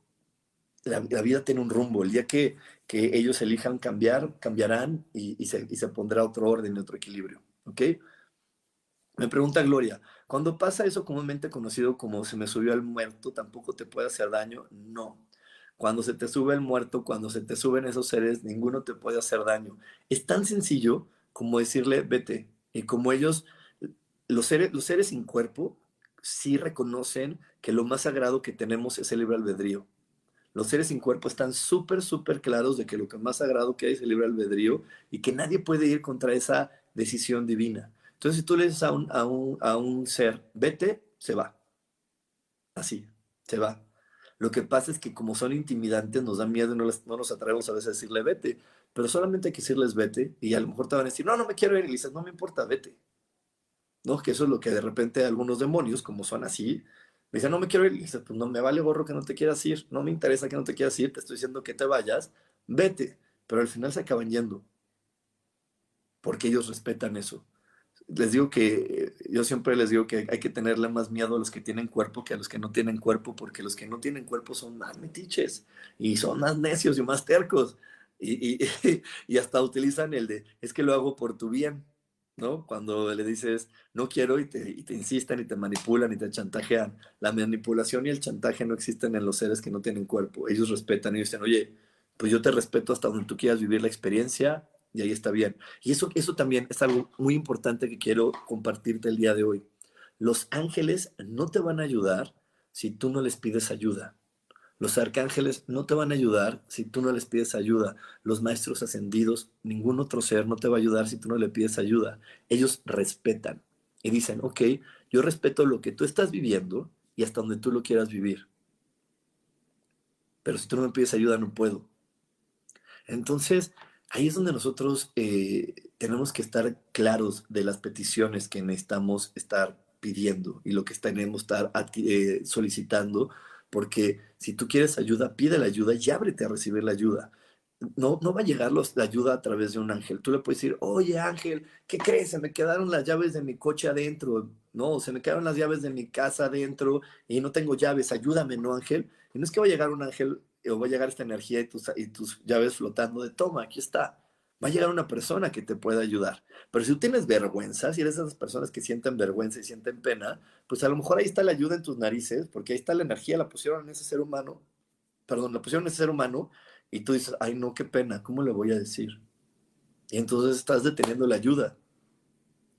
la, vida tiene un rumbo. El día que, que ellos elijan cambiar, cambiarán y, se, y, se, pondrá otro orden y otro equilibrio. ¿Ok? Me pregunta Gloria, cuando pasa eso comúnmente conocido como se me subió el muerto, ¿tampoco te puede hacer daño? No. Cuando se te sube el muerto, cuando se te suben esos seres, ninguno te puede hacer daño. Es tan sencillo como decirle, vete. Y como ellos, los seres, los seres sin cuerpo, sí reconocen que lo más sagrado que tenemos es el libre albedrío. Los seres sin cuerpo están súper, súper claros de que lo que más sagrado que hay es el libre albedrío y que nadie puede ir contra esa decisión divina. Entonces, si tú le dices a un, a un, a un ser, vete, se va. Así, se va. Lo que pasa es que como son intimidantes, nos da miedo y no, no nos atrevemos a veces a decirle vete. Pero solamente hay que decirles vete y a lo mejor te van a decir, no, no me quiero ir. Y dices, no me importa, vete. ¿No? Que eso es lo que de repente algunos demonios, como son así, me dicen, no me quiero ir. Y dices, pues no me vale gorro que no te quieras ir. No me interesa que no te quieras ir. Te estoy diciendo que te vayas. Vete. Pero al final se acaban yendo. Porque ellos respetan eso les digo que yo siempre les digo que hay que tenerle más miedo a los que tienen cuerpo que a los que no tienen cuerpo, porque los que no tienen cuerpo son más metiches y son más necios y más tercos. Y, y, hasta utilizan el de, es que lo hago por tu bien, ¿no? Cuando le dices, no quiero y te, y te insisten y te manipulan y te chantajean. La manipulación y el chantaje no existen en los seres que no tienen cuerpo. Ellos respetan y dicen, oye, pues yo te respeto hasta donde tú quieras vivir la experiencia, y ahí está bien. Y eso, eso también es algo muy importante que quiero compartirte el día de hoy. Los ángeles no te van a ayudar si tú no les pides ayuda. Los arcángeles no te van a ayudar si tú no les pides ayuda. Los maestros ascendidos, ningún otro ser no te va a ayudar si tú no le pides ayuda. Ellos respetan y dicen, ok, yo respeto lo que tú estás viviendo y hasta donde tú lo quieras vivir. Pero si tú no me pides ayuda, no puedo. Entonces, ahí es donde nosotros eh, tenemos que estar claros de las peticiones que necesitamos estar pidiendo y lo que tenemos que estar eh, solicitando, porque si tú quieres ayuda, pide la ayuda y ábrete a recibir la ayuda. No, no va a llegar la ayuda a través de un ángel. Tú le puedes decir, oye ángel, ¿qué crees? Se me quedaron las llaves de mi coche adentro. No, se me quedaron las llaves de mi casa adentro y no tengo llaves. Ayúdame, ¿no, ángel? Y no es que va a llegar un ángel o va a llegar esta energía y tus, y tus llaves flotando de toma, aquí está. Va a llegar una persona que te pueda ayudar. Pero si tú tienes vergüenza, si eres de esas personas que sienten vergüenza y sienten pena, pues a lo mejor ahí está la ayuda en tus narices, porque ahí está la energía, la pusieron en ese ser humano, perdón, la pusieron en ese ser humano, y tú dices, ay no, qué pena, ¿cómo le voy a decir? Y entonces estás deteniendo la ayuda.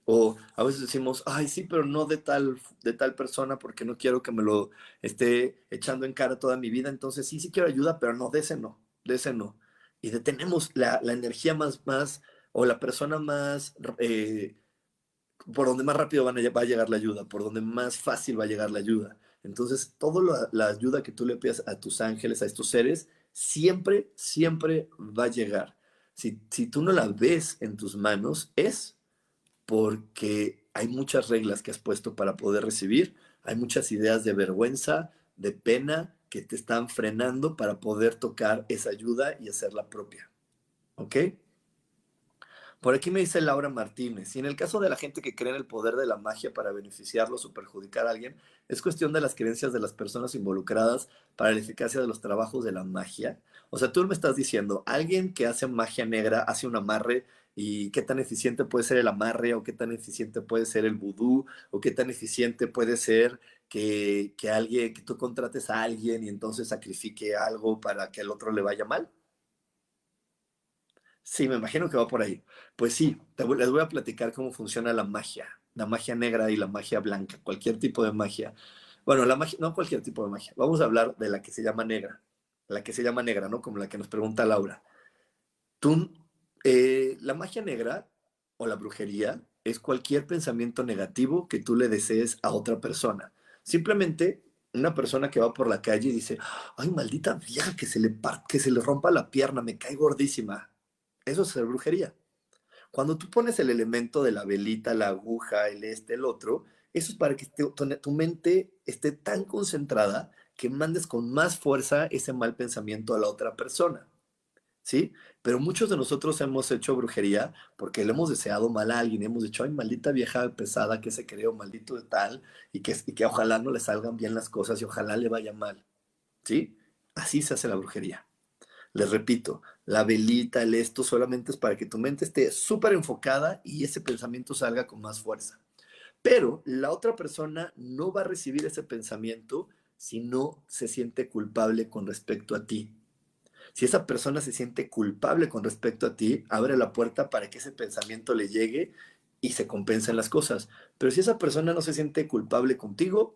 O a veces decimos, ay, sí, pero no de tal, de tal persona porque no quiero que me lo esté echando en cara toda mi vida. Entonces sí, sí quiero ayuda, pero no, de ese no, de ese no. Y detenemos la, energía más, más, o la persona más, eh, por donde más rápido va a llegar la ayuda, por donde más fácil va a llegar la ayuda. Entonces, toda la, ayuda que tú le pidas a tus ángeles, a estos seres, siempre, siempre va a llegar. Si, si tú no la ves en tus manos, es porque hay muchas reglas que has puesto para poder recibir, hay muchas ideas de vergüenza, de pena que te están frenando para poder tocar esa ayuda y hacerla propia. ¿Ok? Por aquí me dice Laura Martínez, y en el caso de la gente que cree en el poder de la magia para beneficiarlos o perjudicar a alguien, es cuestión de las creencias de las personas involucradas para la eficacia de los trabajos de la magia. O sea, tú me estás diciendo, alguien que hace magia negra hace un amarre y qué tan eficiente puede ser el amarre o qué tan eficiente puede ser el vudú o qué tan eficiente puede ser que, que, alguien, que tú contrates a alguien y entonces sacrifique algo para que al otro le vaya mal. Sí, me imagino que va por ahí. Pues sí, les voy a platicar cómo funciona la magia, la magia negra y la magia blanca, cualquier tipo de magia. Bueno, la magia, no cualquier tipo de magia. Vamos a hablar de la que se llama negra, la que se llama negra, ¿no? Como la que nos pregunta Laura. Tú eh, la magia negra o la brujería es cualquier pensamiento negativo que tú le desees a otra persona. Simplemente una persona que va por la calle y dice, ay, maldita vieja, que se le, que se le rompa la pierna, me cae gordísima. Eso es brujería. Cuando tú pones el elemento de la velita, la aguja, el este, el otro, eso es para que tu mente esté tan concentrada que mandes con más fuerza ese mal pensamiento a la otra persona. ¿Sí? Pero muchos de nosotros hemos hecho brujería porque le hemos deseado mal a alguien, hemos dicho, ay, maldita vieja pesada que se creó, maldito de tal, y que, y que ojalá no le salgan bien las cosas y ojalá le vaya mal, ¿sí? Así se hace la brujería. Les repito, la velita, el esto solamente es para que tu mente esté súper enfocada y ese pensamiento salga con más fuerza. Pero la otra persona no va a recibir ese pensamiento si no se siente culpable con respecto a ti. Si esa persona se siente culpable con respecto a ti, abre la puerta para que ese pensamiento le llegue y se compensen las cosas. Pero si esa persona no se siente culpable contigo,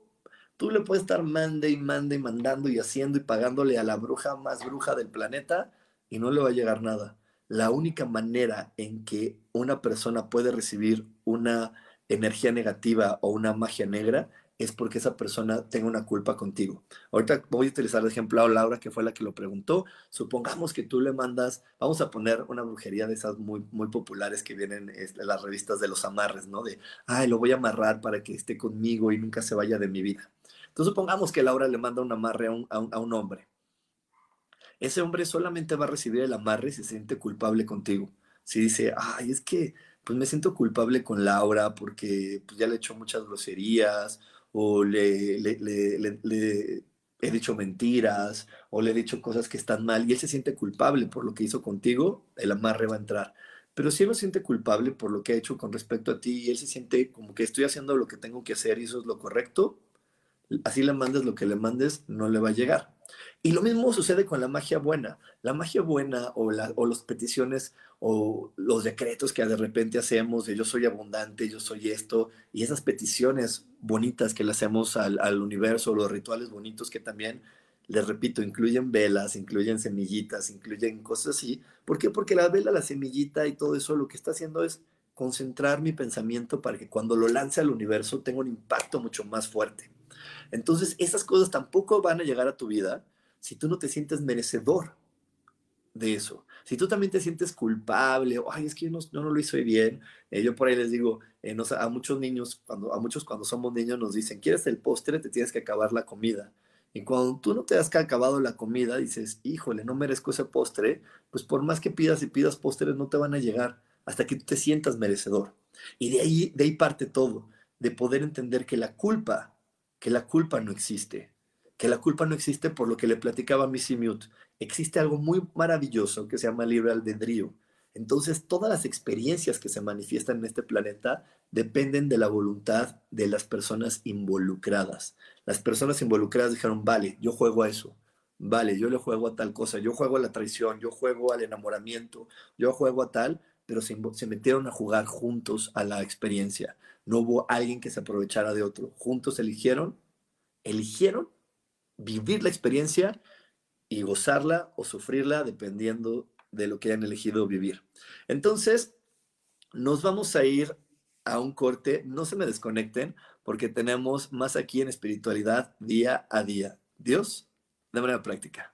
tú le puedes estar mande y mande y mandando y haciendo y pagándole a la bruja más bruja del planeta y no le va a llegar nada. La única manera en que una persona puede recibir una energía negativa o una magia negra es porque esa persona tenga una culpa contigo. Ahorita voy a utilizar el ejemplo a Laura, que fue la que lo preguntó. Supongamos que tú le mandas, vamos a poner una brujería de esas muy, muy populares que vienen en las revistas de los amarres, ¿no? De, ay, lo voy a amarrar para que esté conmigo y nunca se vaya de mi vida. Entonces supongamos que Laura le manda un amarre a un, a un hombre. Ese hombre solamente va a recibir el amarre si se siente culpable contigo. Si dice, ay, es que pues me siento culpable con Laura porque pues, ya le he hecho muchas groserías o le, he dicho mentiras o le he dicho cosas que están mal y él se siente culpable por lo que hizo contigo, el amarre va a entrar. Pero si él no siente culpable por lo que ha hecho con respecto a ti y él se siente como que estoy haciendo lo que tengo que hacer y eso es lo correcto, así le mandes lo que le mandes, no le va a llegar. Y lo mismo sucede con la magia buena. La magia buena o, la, las peticiones o los decretos que de repente hacemos de yo soy abundante, yo soy esto, y esas peticiones bonitas que le hacemos al, al universo, los rituales bonitos que también, les repito, incluyen velas, incluyen semillitas, incluyen cosas así. ¿Por qué? Porque la vela, la semillita y todo eso lo que está haciendo es concentrar mi pensamiento para que cuando lo lance al universo tenga un impacto mucho más fuerte. Entonces, esas cosas tampoco van a llegar a tu vida si tú no te sientes merecedor de eso. Si tú también te sientes culpable, ay, es que yo no, lo hice bien, eh, yo por ahí les digo, eh, a muchos niños, cuando, a muchos cuando somos niños nos dicen, ¿quieres el postre? Te tienes que acabar la comida. Y cuando tú no te has acabado la comida, dices, híjole, no merezco ese postre, pues por más que pidas y pidas postres, no te van a llegar hasta que tú te sientas merecedor. Y de ahí, de ahí parte todo, de poder entender que la culpa, que la culpa no existe que la culpa no existe por lo que le platicaba Missy Mute. Existe algo muy maravilloso que se llama libre albedrío. Entonces, todas las experiencias que se manifiestan en este planeta dependen de la voluntad de las personas involucradas. Las personas involucradas dijeron, vale, yo juego a eso, vale, yo le juego a tal cosa, yo juego a la traición, yo juego al enamoramiento, yo juego a tal, pero se, se metieron a jugar juntos a la experiencia. No hubo alguien que se aprovechara de otro. Juntos eligieron, eligieron vivir la experiencia y gozarla o sufrirla dependiendo de lo que hayan elegido vivir. Entonces, nos vamos a ir a un corte, no se me desconecten porque tenemos más aquí en espiritualidad día a día. Dios, de manera práctica.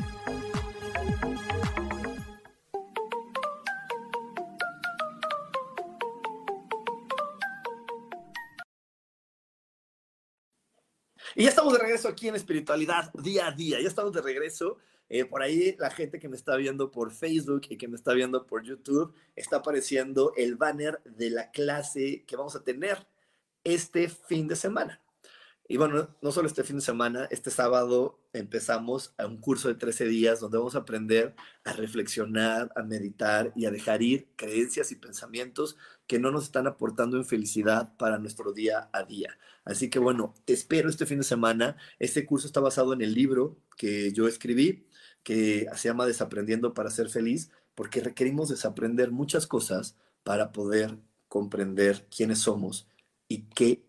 Aquí en espiritualidad día a día. Ya estamos de regreso. Eh, por ahí la gente que me está viendo por Facebook y que me está viendo por YouTube está apareciendo el banner de la clase que vamos a tener este fin de semana. Y bueno, no solo este fin de semana, este sábado empezamos a un curso de 13 días donde vamos a aprender a reflexionar, a meditar y a dejar ir creencias y pensamientos que no nos están aportando en felicidad para nuestro día a día. Así que bueno, te espero este fin de semana. Este curso está basado en el libro que yo escribí, que se llama Desaprendiendo para ser feliz, porque requerimos desaprender muchas cosas para poder comprender quiénes somos y qué,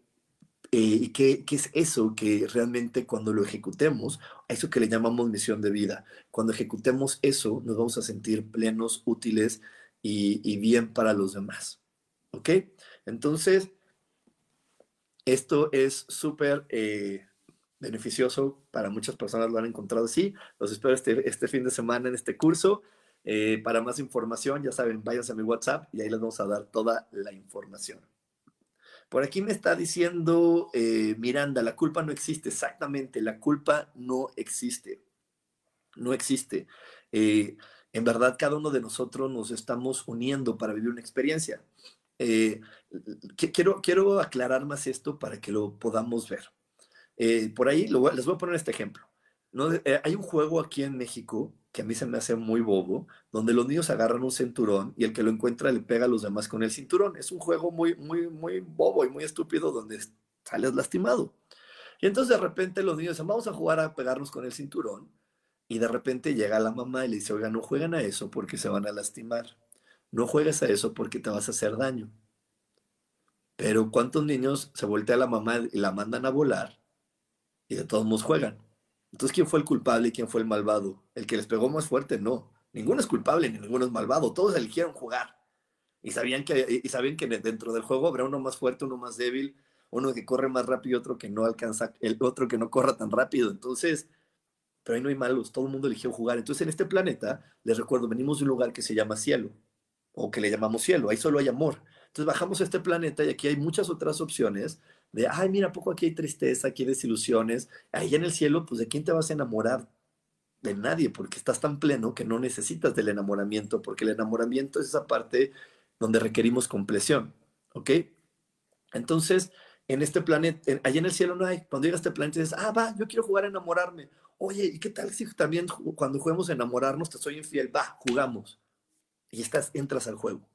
eh, qué, qué, es eso que realmente cuando lo ejecutemos, eso que le llamamos misión de vida, cuando ejecutemos eso nos vamos a sentir plenos, útiles y, y bien para los demás. ¿Ok? Entonces, esto es súper eh, beneficioso para muchas personas, lo han encontrado así. Los espero este, este fin de semana en este curso. Eh, para más información, ya saben, váyanse a mi WhatsApp y ahí les vamos a dar toda la información. Por aquí me está diciendo eh, Miranda, la culpa no existe. Exactamente, la culpa no existe. No existe. Eh, en verdad, cada uno de nosotros nos estamos uniendo para vivir una experiencia. quiero, quiero aclarar más esto para que lo podamos ver. por ahí les voy a poner este ejemplo. hay un juego aquí en México que a mí se me hace muy bobo, donde los niños agarran un cinturón y el que lo encuentra le pega a los demás con el cinturón. Es un juego muy, muy, muy bobo y muy estúpido donde sales lastimado. Y entonces de repente los niños dicen, vamos a jugar a pegarnos con el cinturón. Y de repente llega la mamá y le dice, oiga, no jueguen a eso porque se van a lastimar. No juegues a eso porque te vas a hacer daño. Pero ¿cuántos niños se voltea a la mamá y la mandan a volar y de todos modos juegan? Entonces, ¿quién fue el culpable y quién fue el malvado? ¿El que les pegó más fuerte? No. Ninguno es culpable ni ninguno es malvado. Todos eligieron jugar. Y sabían que, y sabían que dentro del juego habrá uno más fuerte, uno más débil, uno que corre más rápido y otro que no alcanza, el otro que no corra tan rápido. Entonces, pero ahí no hay malos, todo el mundo eligió jugar. Entonces, en este planeta, les recuerdo, venimos de un lugar que se llama cielo, o que le llamamos cielo, ahí solo hay amor. Entonces bajamos a este planeta y aquí hay muchas otras opciones de, ay, mira, poco aquí hay tristeza, aquí hay desilusiones. Ahí en el cielo, pues de quién te vas a enamorar? De nadie, porque estás tan pleno que no necesitas del enamoramiento, porque el enamoramiento es esa parte donde requerimos compleción, ¿ok? Entonces, en este planeta, allá en el cielo no hay. Cuando llegas a este planeta dices, ah, va, yo quiero jugar a enamorarme. Oye, ¿y qué tal si también cuando juguemos a enamorarnos te soy infiel? Va, jugamos. Y estás, entras al juego.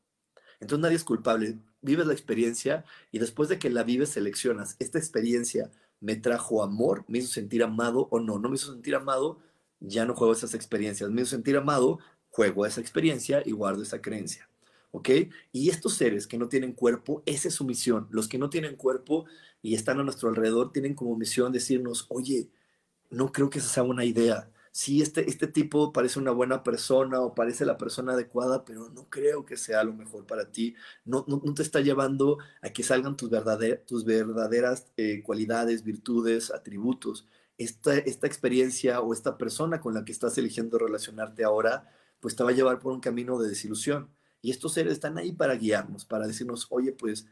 Entonces nadie es culpable vives la experiencia y después de que la vives seleccionas, esta experiencia me trajo amor, me hizo sentir amado o no, no me hizo sentir amado, ya no juego esas experiencias, me hizo sentir amado, juego esa experiencia y guardo esa creencia. ¿Ok? Y estos seres que no tienen cuerpo, esa es su misión. Los que no tienen cuerpo y están a nuestro alrededor tienen como misión decirnos, oye, no creo que esa sea una idea sí, este, este tipo parece una buena persona o parece la persona adecuada, pero no creo que sea lo mejor para ti. No, no, te está llevando a que salgan tus, tus verdaderas eh, cualidades, virtudes, atributos. Esta, esta experiencia o esta persona con la que estás eligiendo relacionarte ahora, pues te va a llevar por un camino de desilusión. Y estos seres están ahí para guiarnos, para decirnos, oye, pues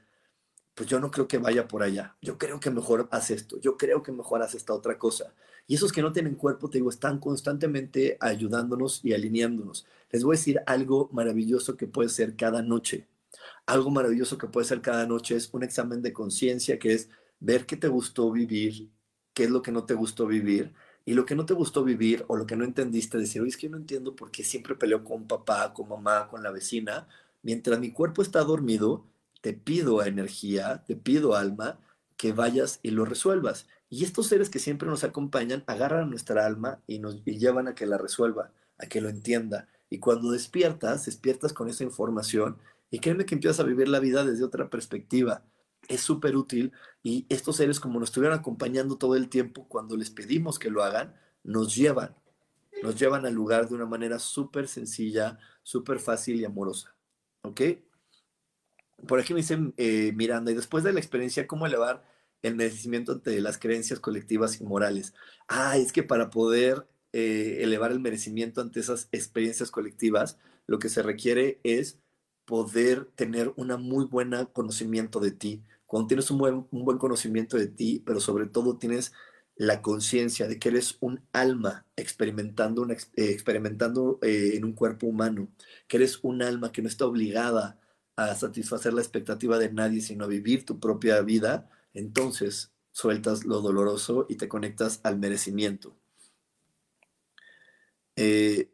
pues yo no creo que vaya por allá. Yo creo que mejor haz esto. Yo creo que mejor haz esta otra cosa. Y esos que no tienen cuerpo, te digo, están constantemente ayudándonos y alineándonos. Les voy a decir algo maravilloso que puede ser cada noche. Algo maravilloso que puede ser cada noche es un examen de conciencia, que es ver qué te gustó vivir, qué es lo que no te gustó vivir. Y lo que no te gustó vivir o lo que no entendiste, decir, oye, es que yo no entiendo por qué siempre peleo con papá, con mamá, con la vecina. Mientras mi cuerpo está dormido, te pido energía, te pido alma, que vayas y lo resuelvas. Y estos seres que siempre nos acompañan agarran nuestra alma y nos llevan a que la resuelva, a que lo entienda. Y cuando despiertas, despiertas con esa información y créeme que empiezas a vivir la vida desde otra perspectiva. Es súper útil y estos seres como nos estuvieran acompañando todo el tiempo, cuando les pedimos que lo hagan, nos llevan, nos llevan al lugar de una manera súper sencilla, súper fácil y amorosa. ¿Ok? Por aquí me dice eh, Miranda, y después de la experiencia, ¿cómo elevar el merecimiento de las creencias colectivas y morales? Ah, es que para poder eh, elevar el merecimiento ante esas experiencias colectivas, lo que se requiere es poder tener un muy buen conocimiento de ti. Cuando tienes un buen, un buen conocimiento de ti, pero sobre todo tienes la conciencia de que eres un alma experimentando, eh, experimentando en un cuerpo humano, que eres un alma que no está obligada a satisfacer la expectativa de nadie, sino a vivir tu propia vida, entonces sueltas lo doloroso y te conectas al merecimiento. Eh,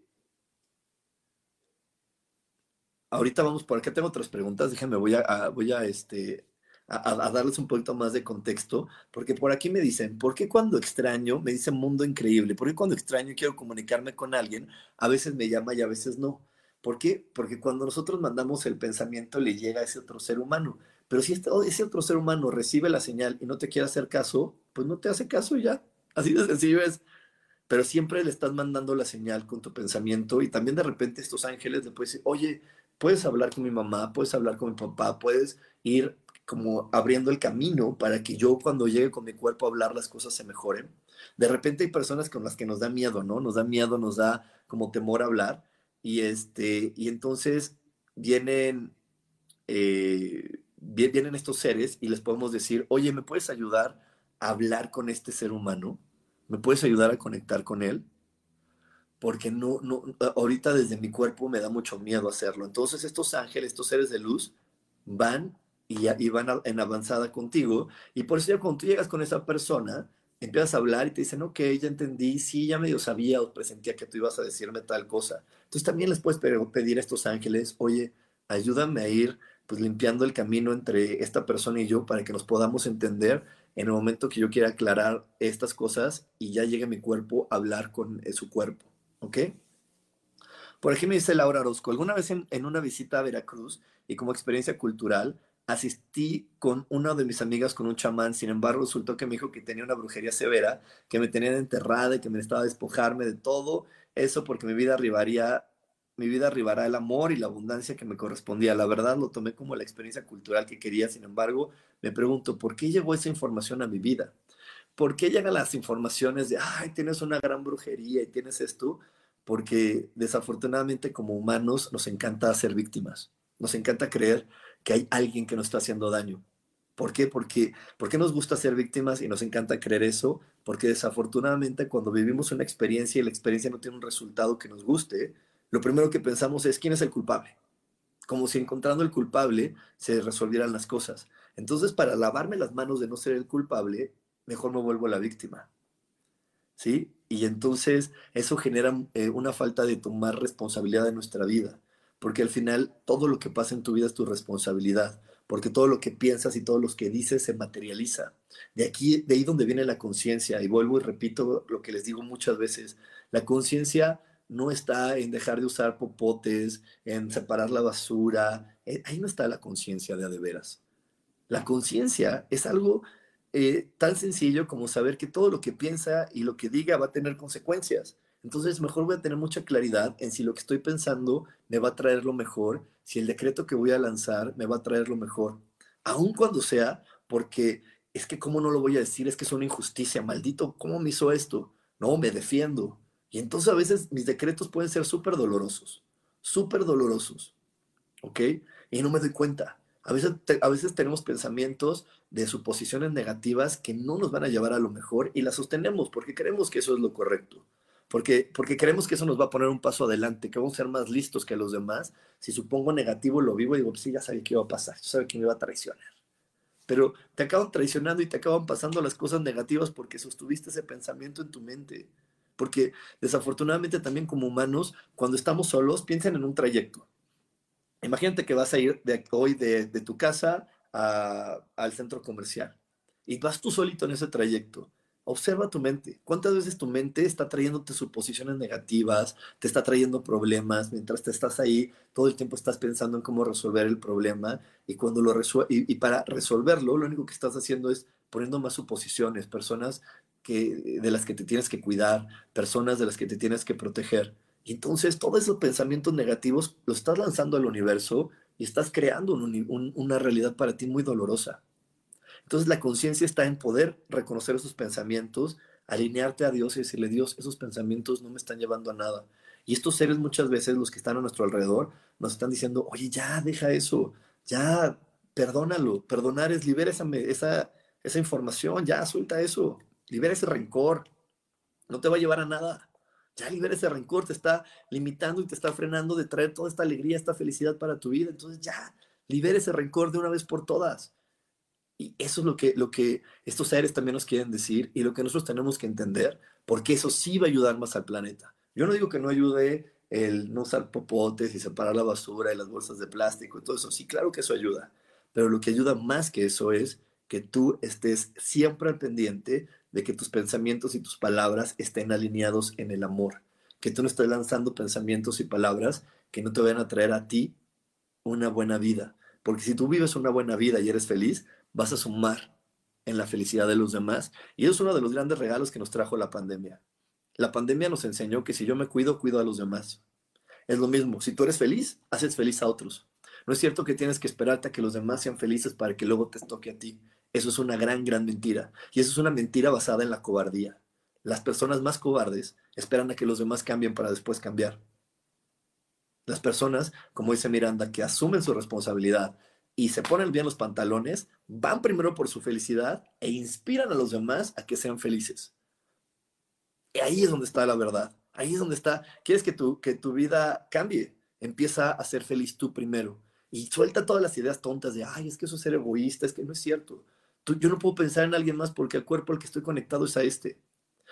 ahorita vamos por acá, tengo otras preguntas, déjenme, voy a, voy a, este, a, darles un poquito más de contexto, porque por aquí me dicen, ¿por qué cuando extraño, me dicen mundo increíble, ¿por qué cuando extraño quiero comunicarme con alguien, a veces me llama y a veces no? ¿Por qué? Porque cuando nosotros mandamos el pensamiento le llega a ese otro ser humano. Pero si este, ese otro ser humano recibe la señal y no te quiere hacer caso, pues no te hace caso ya. Así de sencillo es. Pero siempre le estás mandando la señal con tu pensamiento y también de repente estos ángeles le pueden decir, oye, puedes hablar con mi mamá, puedes hablar con mi papá, puedes ir como abriendo el camino para que yo cuando llegue con mi cuerpo a hablar las cosas se mejoren. De repente hay personas con las que nos da miedo, ¿no? Nos da miedo, nos da como temor a hablar y, este, y entonces vienen, eh, vienen estos seres y les podemos decir, oye, ¿me puedes ayudar a hablar con este ser humano? ¿Me puedes ayudar a conectar con él? Porque no, no, ahorita desde mi cuerpo me da mucho miedo hacerlo. Entonces estos ángeles, estos seres de luz, van y, y van en avanzada contigo. Y por eso ya cuando tú llegas con esa persona, empiezas a hablar y te dicen, ok, ya entendí, sí, ya medio sabía o presentía que tú ibas a decirme tal cosa. Entonces también les puedes pedir a estos ángeles, oye, ayúdame a ir pues limpiando el camino entre esta persona y yo para que nos podamos entender en el momento que yo quiera aclarar estas cosas y ya llegue mi cuerpo a hablar con eh, su cuerpo, ¿ok? Por aquí me dice Laura Orozco, alguna vez en, en una visita a Veracruz y como experiencia cultural, asistí con una de mis amigas con un chamán, sin embargo resultó que me dijo que tenía una brujería severa, que me tenían enterrada y que me estaba a despojarme de todo eso porque mi vida arribaría mi vida arribará el amor y la abundancia que me correspondía. La verdad lo tomé como la experiencia cultural que quería, sin embargo, me pregunto, ¿por qué llegó esa información a mi vida? ¿Por qué llegan las informaciones de, ay, tienes una gran brujería y tienes esto? Porque desafortunadamente como humanos nos encanta ser víctimas, nos encanta creer que hay alguien que nos está haciendo daño. ¿Por qué? Porque, porque nos gusta ser víctimas y nos encanta creer eso, porque desafortunadamente cuando vivimos una experiencia y la experiencia no tiene un resultado que nos guste, lo primero que pensamos es quién es el culpable. Como si encontrando el culpable se resolvieran las cosas. Entonces, para lavarme las manos de no ser el culpable, mejor me vuelvo la víctima. ¿Sí? Y entonces eso genera eh, una falta de tomar responsabilidad de nuestra vida porque al final todo lo que pasa en tu vida es tu responsabilidad, porque todo lo que piensas y todo lo que dices se materializa. De aquí, de ahí donde viene la conciencia, y vuelvo y repito lo que les digo muchas veces, la conciencia no está en dejar de usar popotes, en separar la basura, eh, ahí no está la conciencia de a veras. La conciencia es algo eh, tan sencillo como saber que todo lo que piensa y lo que diga va a tener consecuencias. Entonces, mejor voy a tener mucha claridad en si lo que estoy pensando me va a traer lo mejor, si el decreto que voy a lanzar me va a traer lo mejor, aun cuando sea, porque es que cómo no lo voy a decir, es que es una injusticia, maldito, ¿cómo me hizo esto? No, me defiendo. Y entonces a veces mis decretos pueden ser súper dolorosos, súper dolorosos, ¿ok? Y no me doy cuenta. A veces, a veces tenemos pensamientos de suposiciones negativas que no nos van a llevar a lo mejor y las sostenemos porque creemos que eso es lo correcto porque, porque creemos que eso nos va a poner un paso adelante, que vamos a ser más listos que los demás. Si supongo negativo, lo vivo y digo, pues sí, ya sabía qué iba a pasar, yo sabía que me iba a traicionar. Pero te acaban traicionando y te acaban pasando las cosas negativas porque sostuviste ese pensamiento en tu mente. Porque desafortunadamente también como humanos, cuando estamos solos, piensen en un trayecto. Imagínate que vas a ir hoy de tu casa al centro comercial y vas tú solito en ese trayecto Observa tu mente. ¿Cuántas veces tu mente está trayéndote suposiciones negativas, te está trayendo problemas, mientras te estás ahí, todo el tiempo estás pensando en cómo resolver el problema y cuando lo y, para resolverlo, lo único que estás haciendo es poniendo más suposiciones, personas que, de las que te tienes que cuidar, personas de las que te tienes que proteger. Y entonces todos esos pensamientos negativos los estás lanzando al universo y estás creando una realidad para ti muy dolorosa. Entonces la conciencia está en poder reconocer esos pensamientos, alinearte a Dios y decirle, Dios, esos pensamientos no me están llevando a nada. Y estos seres muchas veces, los que están a nuestro alrededor, nos están diciendo, oye, ya, deja eso, ya, perdónalo. Perdonar es libera esa, esa, esa información, ya, suelta eso, libera ese rencor. No te va a llevar a nada. Ya libera ese rencor, te está limitando y te está frenando de traer toda esta alegría, esta felicidad para tu vida. Entonces ya, libera ese rencor de una vez por todas. Y eso es lo que, lo que estos seres también nos quieren decir y lo que nosotros tenemos que entender, porque eso sí va a ayudar más al planeta. Yo no digo que no ayude el no usar popotes y separar la basura y las bolsas de plástico y todo eso. Sí, claro que eso ayuda. Pero lo que ayuda más que eso es que tú estés siempre al pendiente de que tus pensamientos y tus palabras estén alineados en el amor. Que tú no estés lanzando pensamientos y palabras que no te vayan a traer a ti una buena vida. Porque si tú vives una buena vida y eres feliz, vas a sumar en la felicidad de los demás. Y eso es uno de los grandes regalos que nos trajo la pandemia. La pandemia nos enseñó que si yo me cuido, cuido a los demás. Es lo mismo, si tú eres feliz, haces feliz a otros. No es cierto que tienes que esperarte a que los demás sean felices para que luego te toque a ti. Eso es una gran, gran mentira. Y eso es una mentira basada en la cobardía. Las personas más cobardes esperan a que los demás cambien para después cambiar. Las personas, como dice Miranda, que asumen su responsabilidad y se ponen bien los pantalones, van primero por su felicidad e inspiran a los demás a que sean felices. Y ahí es donde está la verdad. Ahí es donde está. ¿Quieres que tu, que tu vida cambie? Empieza a ser feliz tú primero. Y suelta todas las ideas tontas de, ay, es que eso es ser egoísta, es que no es cierto. yo no puedo pensar en alguien más porque el cuerpo al que estoy conectado es a este.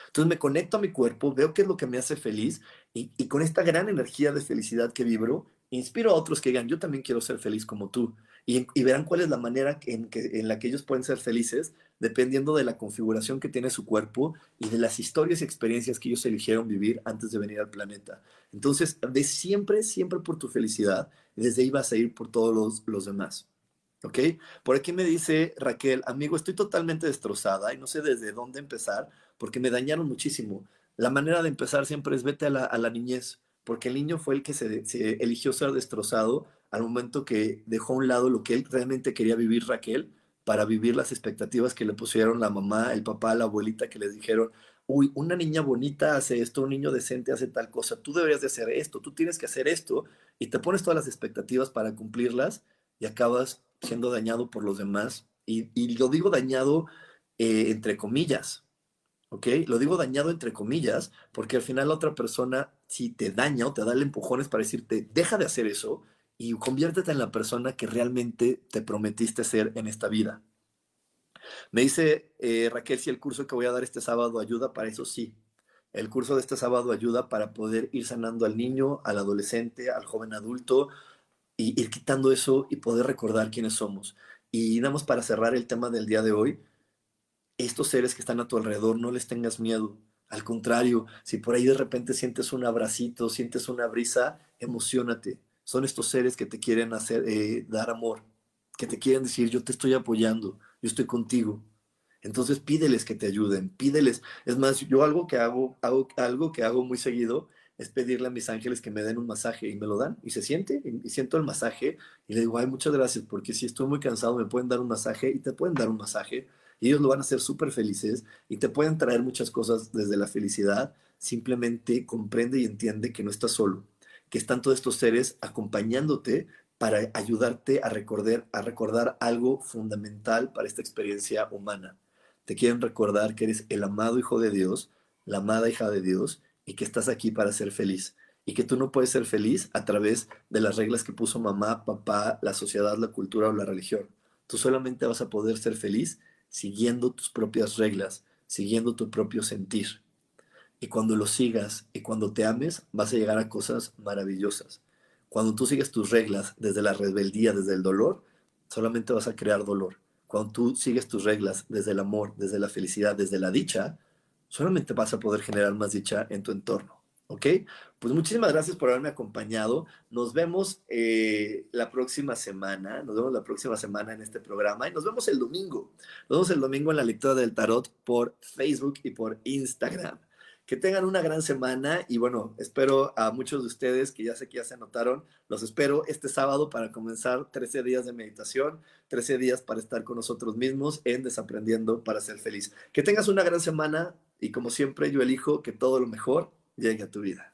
Entonces me conecto a mi cuerpo, veo qué es lo que me hace feliz y, y con esta gran energía de felicidad que vibro, inspiro a otros que digan, yo también quiero ser feliz como tú. Y, verán cuál es la manera en, que, en la que ellos pueden ser felices dependiendo de la configuración que tiene su cuerpo y de las historias y experiencias que ellos eligieron vivir antes de venir al planeta. Entonces, ve siempre, siempre por tu felicidad desde ahí vas a ir por todos los, los demás. ¿Ok? Por aquí me dice Raquel, amigo, estoy totalmente destrozada y no sé desde dónde empezar porque me dañaron muchísimo. La manera de empezar siempre es vete a la niñez, porque el niño fue el que se, eligió ser destrozado al momento que dejó a un lado lo que él realmente quería vivir Raquel para vivir las expectativas que le pusieron la mamá, el papá, la abuelita que les dijeron, uy, una niña bonita hace esto, un niño decente hace tal cosa, tú deberías de hacer esto, tú tienes que hacer esto, y te pones todas las expectativas para cumplirlas y acabas siendo dañado por los demás. Y, y lo digo dañado eh, entre comillas, ¿ok? Lo digo dañado entre comillas, porque al final la otra persona, si te daña o te da el empujones para decirte, deja de hacer eso y conviértete en la persona que realmente te prometiste ser en esta vida. Me dice eh, Raquel si el curso que voy a dar este sábado ayuda para eso, sí. El curso de este sábado ayuda para poder ir sanando al niño, al adolescente, al joven adulto, y ir quitando eso y poder recordar quiénes somos. Y nada más para cerrar el tema del día de hoy, estos seres que están a tu alrededor, no les tengas miedo. Al contrario, si por ahí de repente sientes un abracito, sientes una brisa, emocionate. Son estos seres que te quieren hacer, eh, dar amor, que te quieren decir, yo te estoy apoyando, yo estoy contigo. Entonces pídeles que te ayuden, pídeles. Es más, yo algo que hago, hago algo que hago muy seguido es pedirle a mis ángeles que me den un masaje y me lo dan y se siente y, siento el masaje y le digo, ay, muchas gracias porque si estoy muy cansado me pueden dar un masaje y te pueden dar un masaje y ellos lo van a hacer súper felices y te pueden traer muchas cosas desde la felicidad. Simplemente comprende y entiende que no estás solo, que están todos estos seres acompañándote para ayudarte a recordar, a recordar algo fundamental para esta experiencia humana. Te quieren recordar que eres el amado hijo de Dios, la amada hija de Dios y que estás aquí para ser feliz y que tú no puedes ser feliz a través de las reglas que puso mamá, papá, la sociedad, la cultura o la religión. Tú solamente vas a poder ser feliz siguiendo tus propias reglas, siguiendo tu propio sentir. Y cuando lo sigas y cuando te ames, vas a llegar a cosas maravillosas. Cuando tú sigues tus reglas desde la rebeldía, desde el dolor, solamente vas a crear dolor. Cuando tú sigues tus reglas desde el amor, desde la felicidad, desde la dicha, solamente vas a poder generar más dicha en tu entorno. ¿Ok? Pues muchísimas gracias por haberme acompañado. Nos vemos eh, la próxima semana. Nos vemos la próxima semana en este programa y nos vemos el domingo. Nos vemos el domingo en la lectura del tarot por Facebook y por Instagram. Que tengan una gran semana y bueno, espero a muchos de ustedes que ya sé que ya se anotaron, los espero este sábado para comenzar 13 días de meditación, 13 días para estar con nosotros mismos en Desaprendiendo para ser feliz. Que tengas una gran semana y como siempre yo elijo que todo lo mejor llegue a tu vida.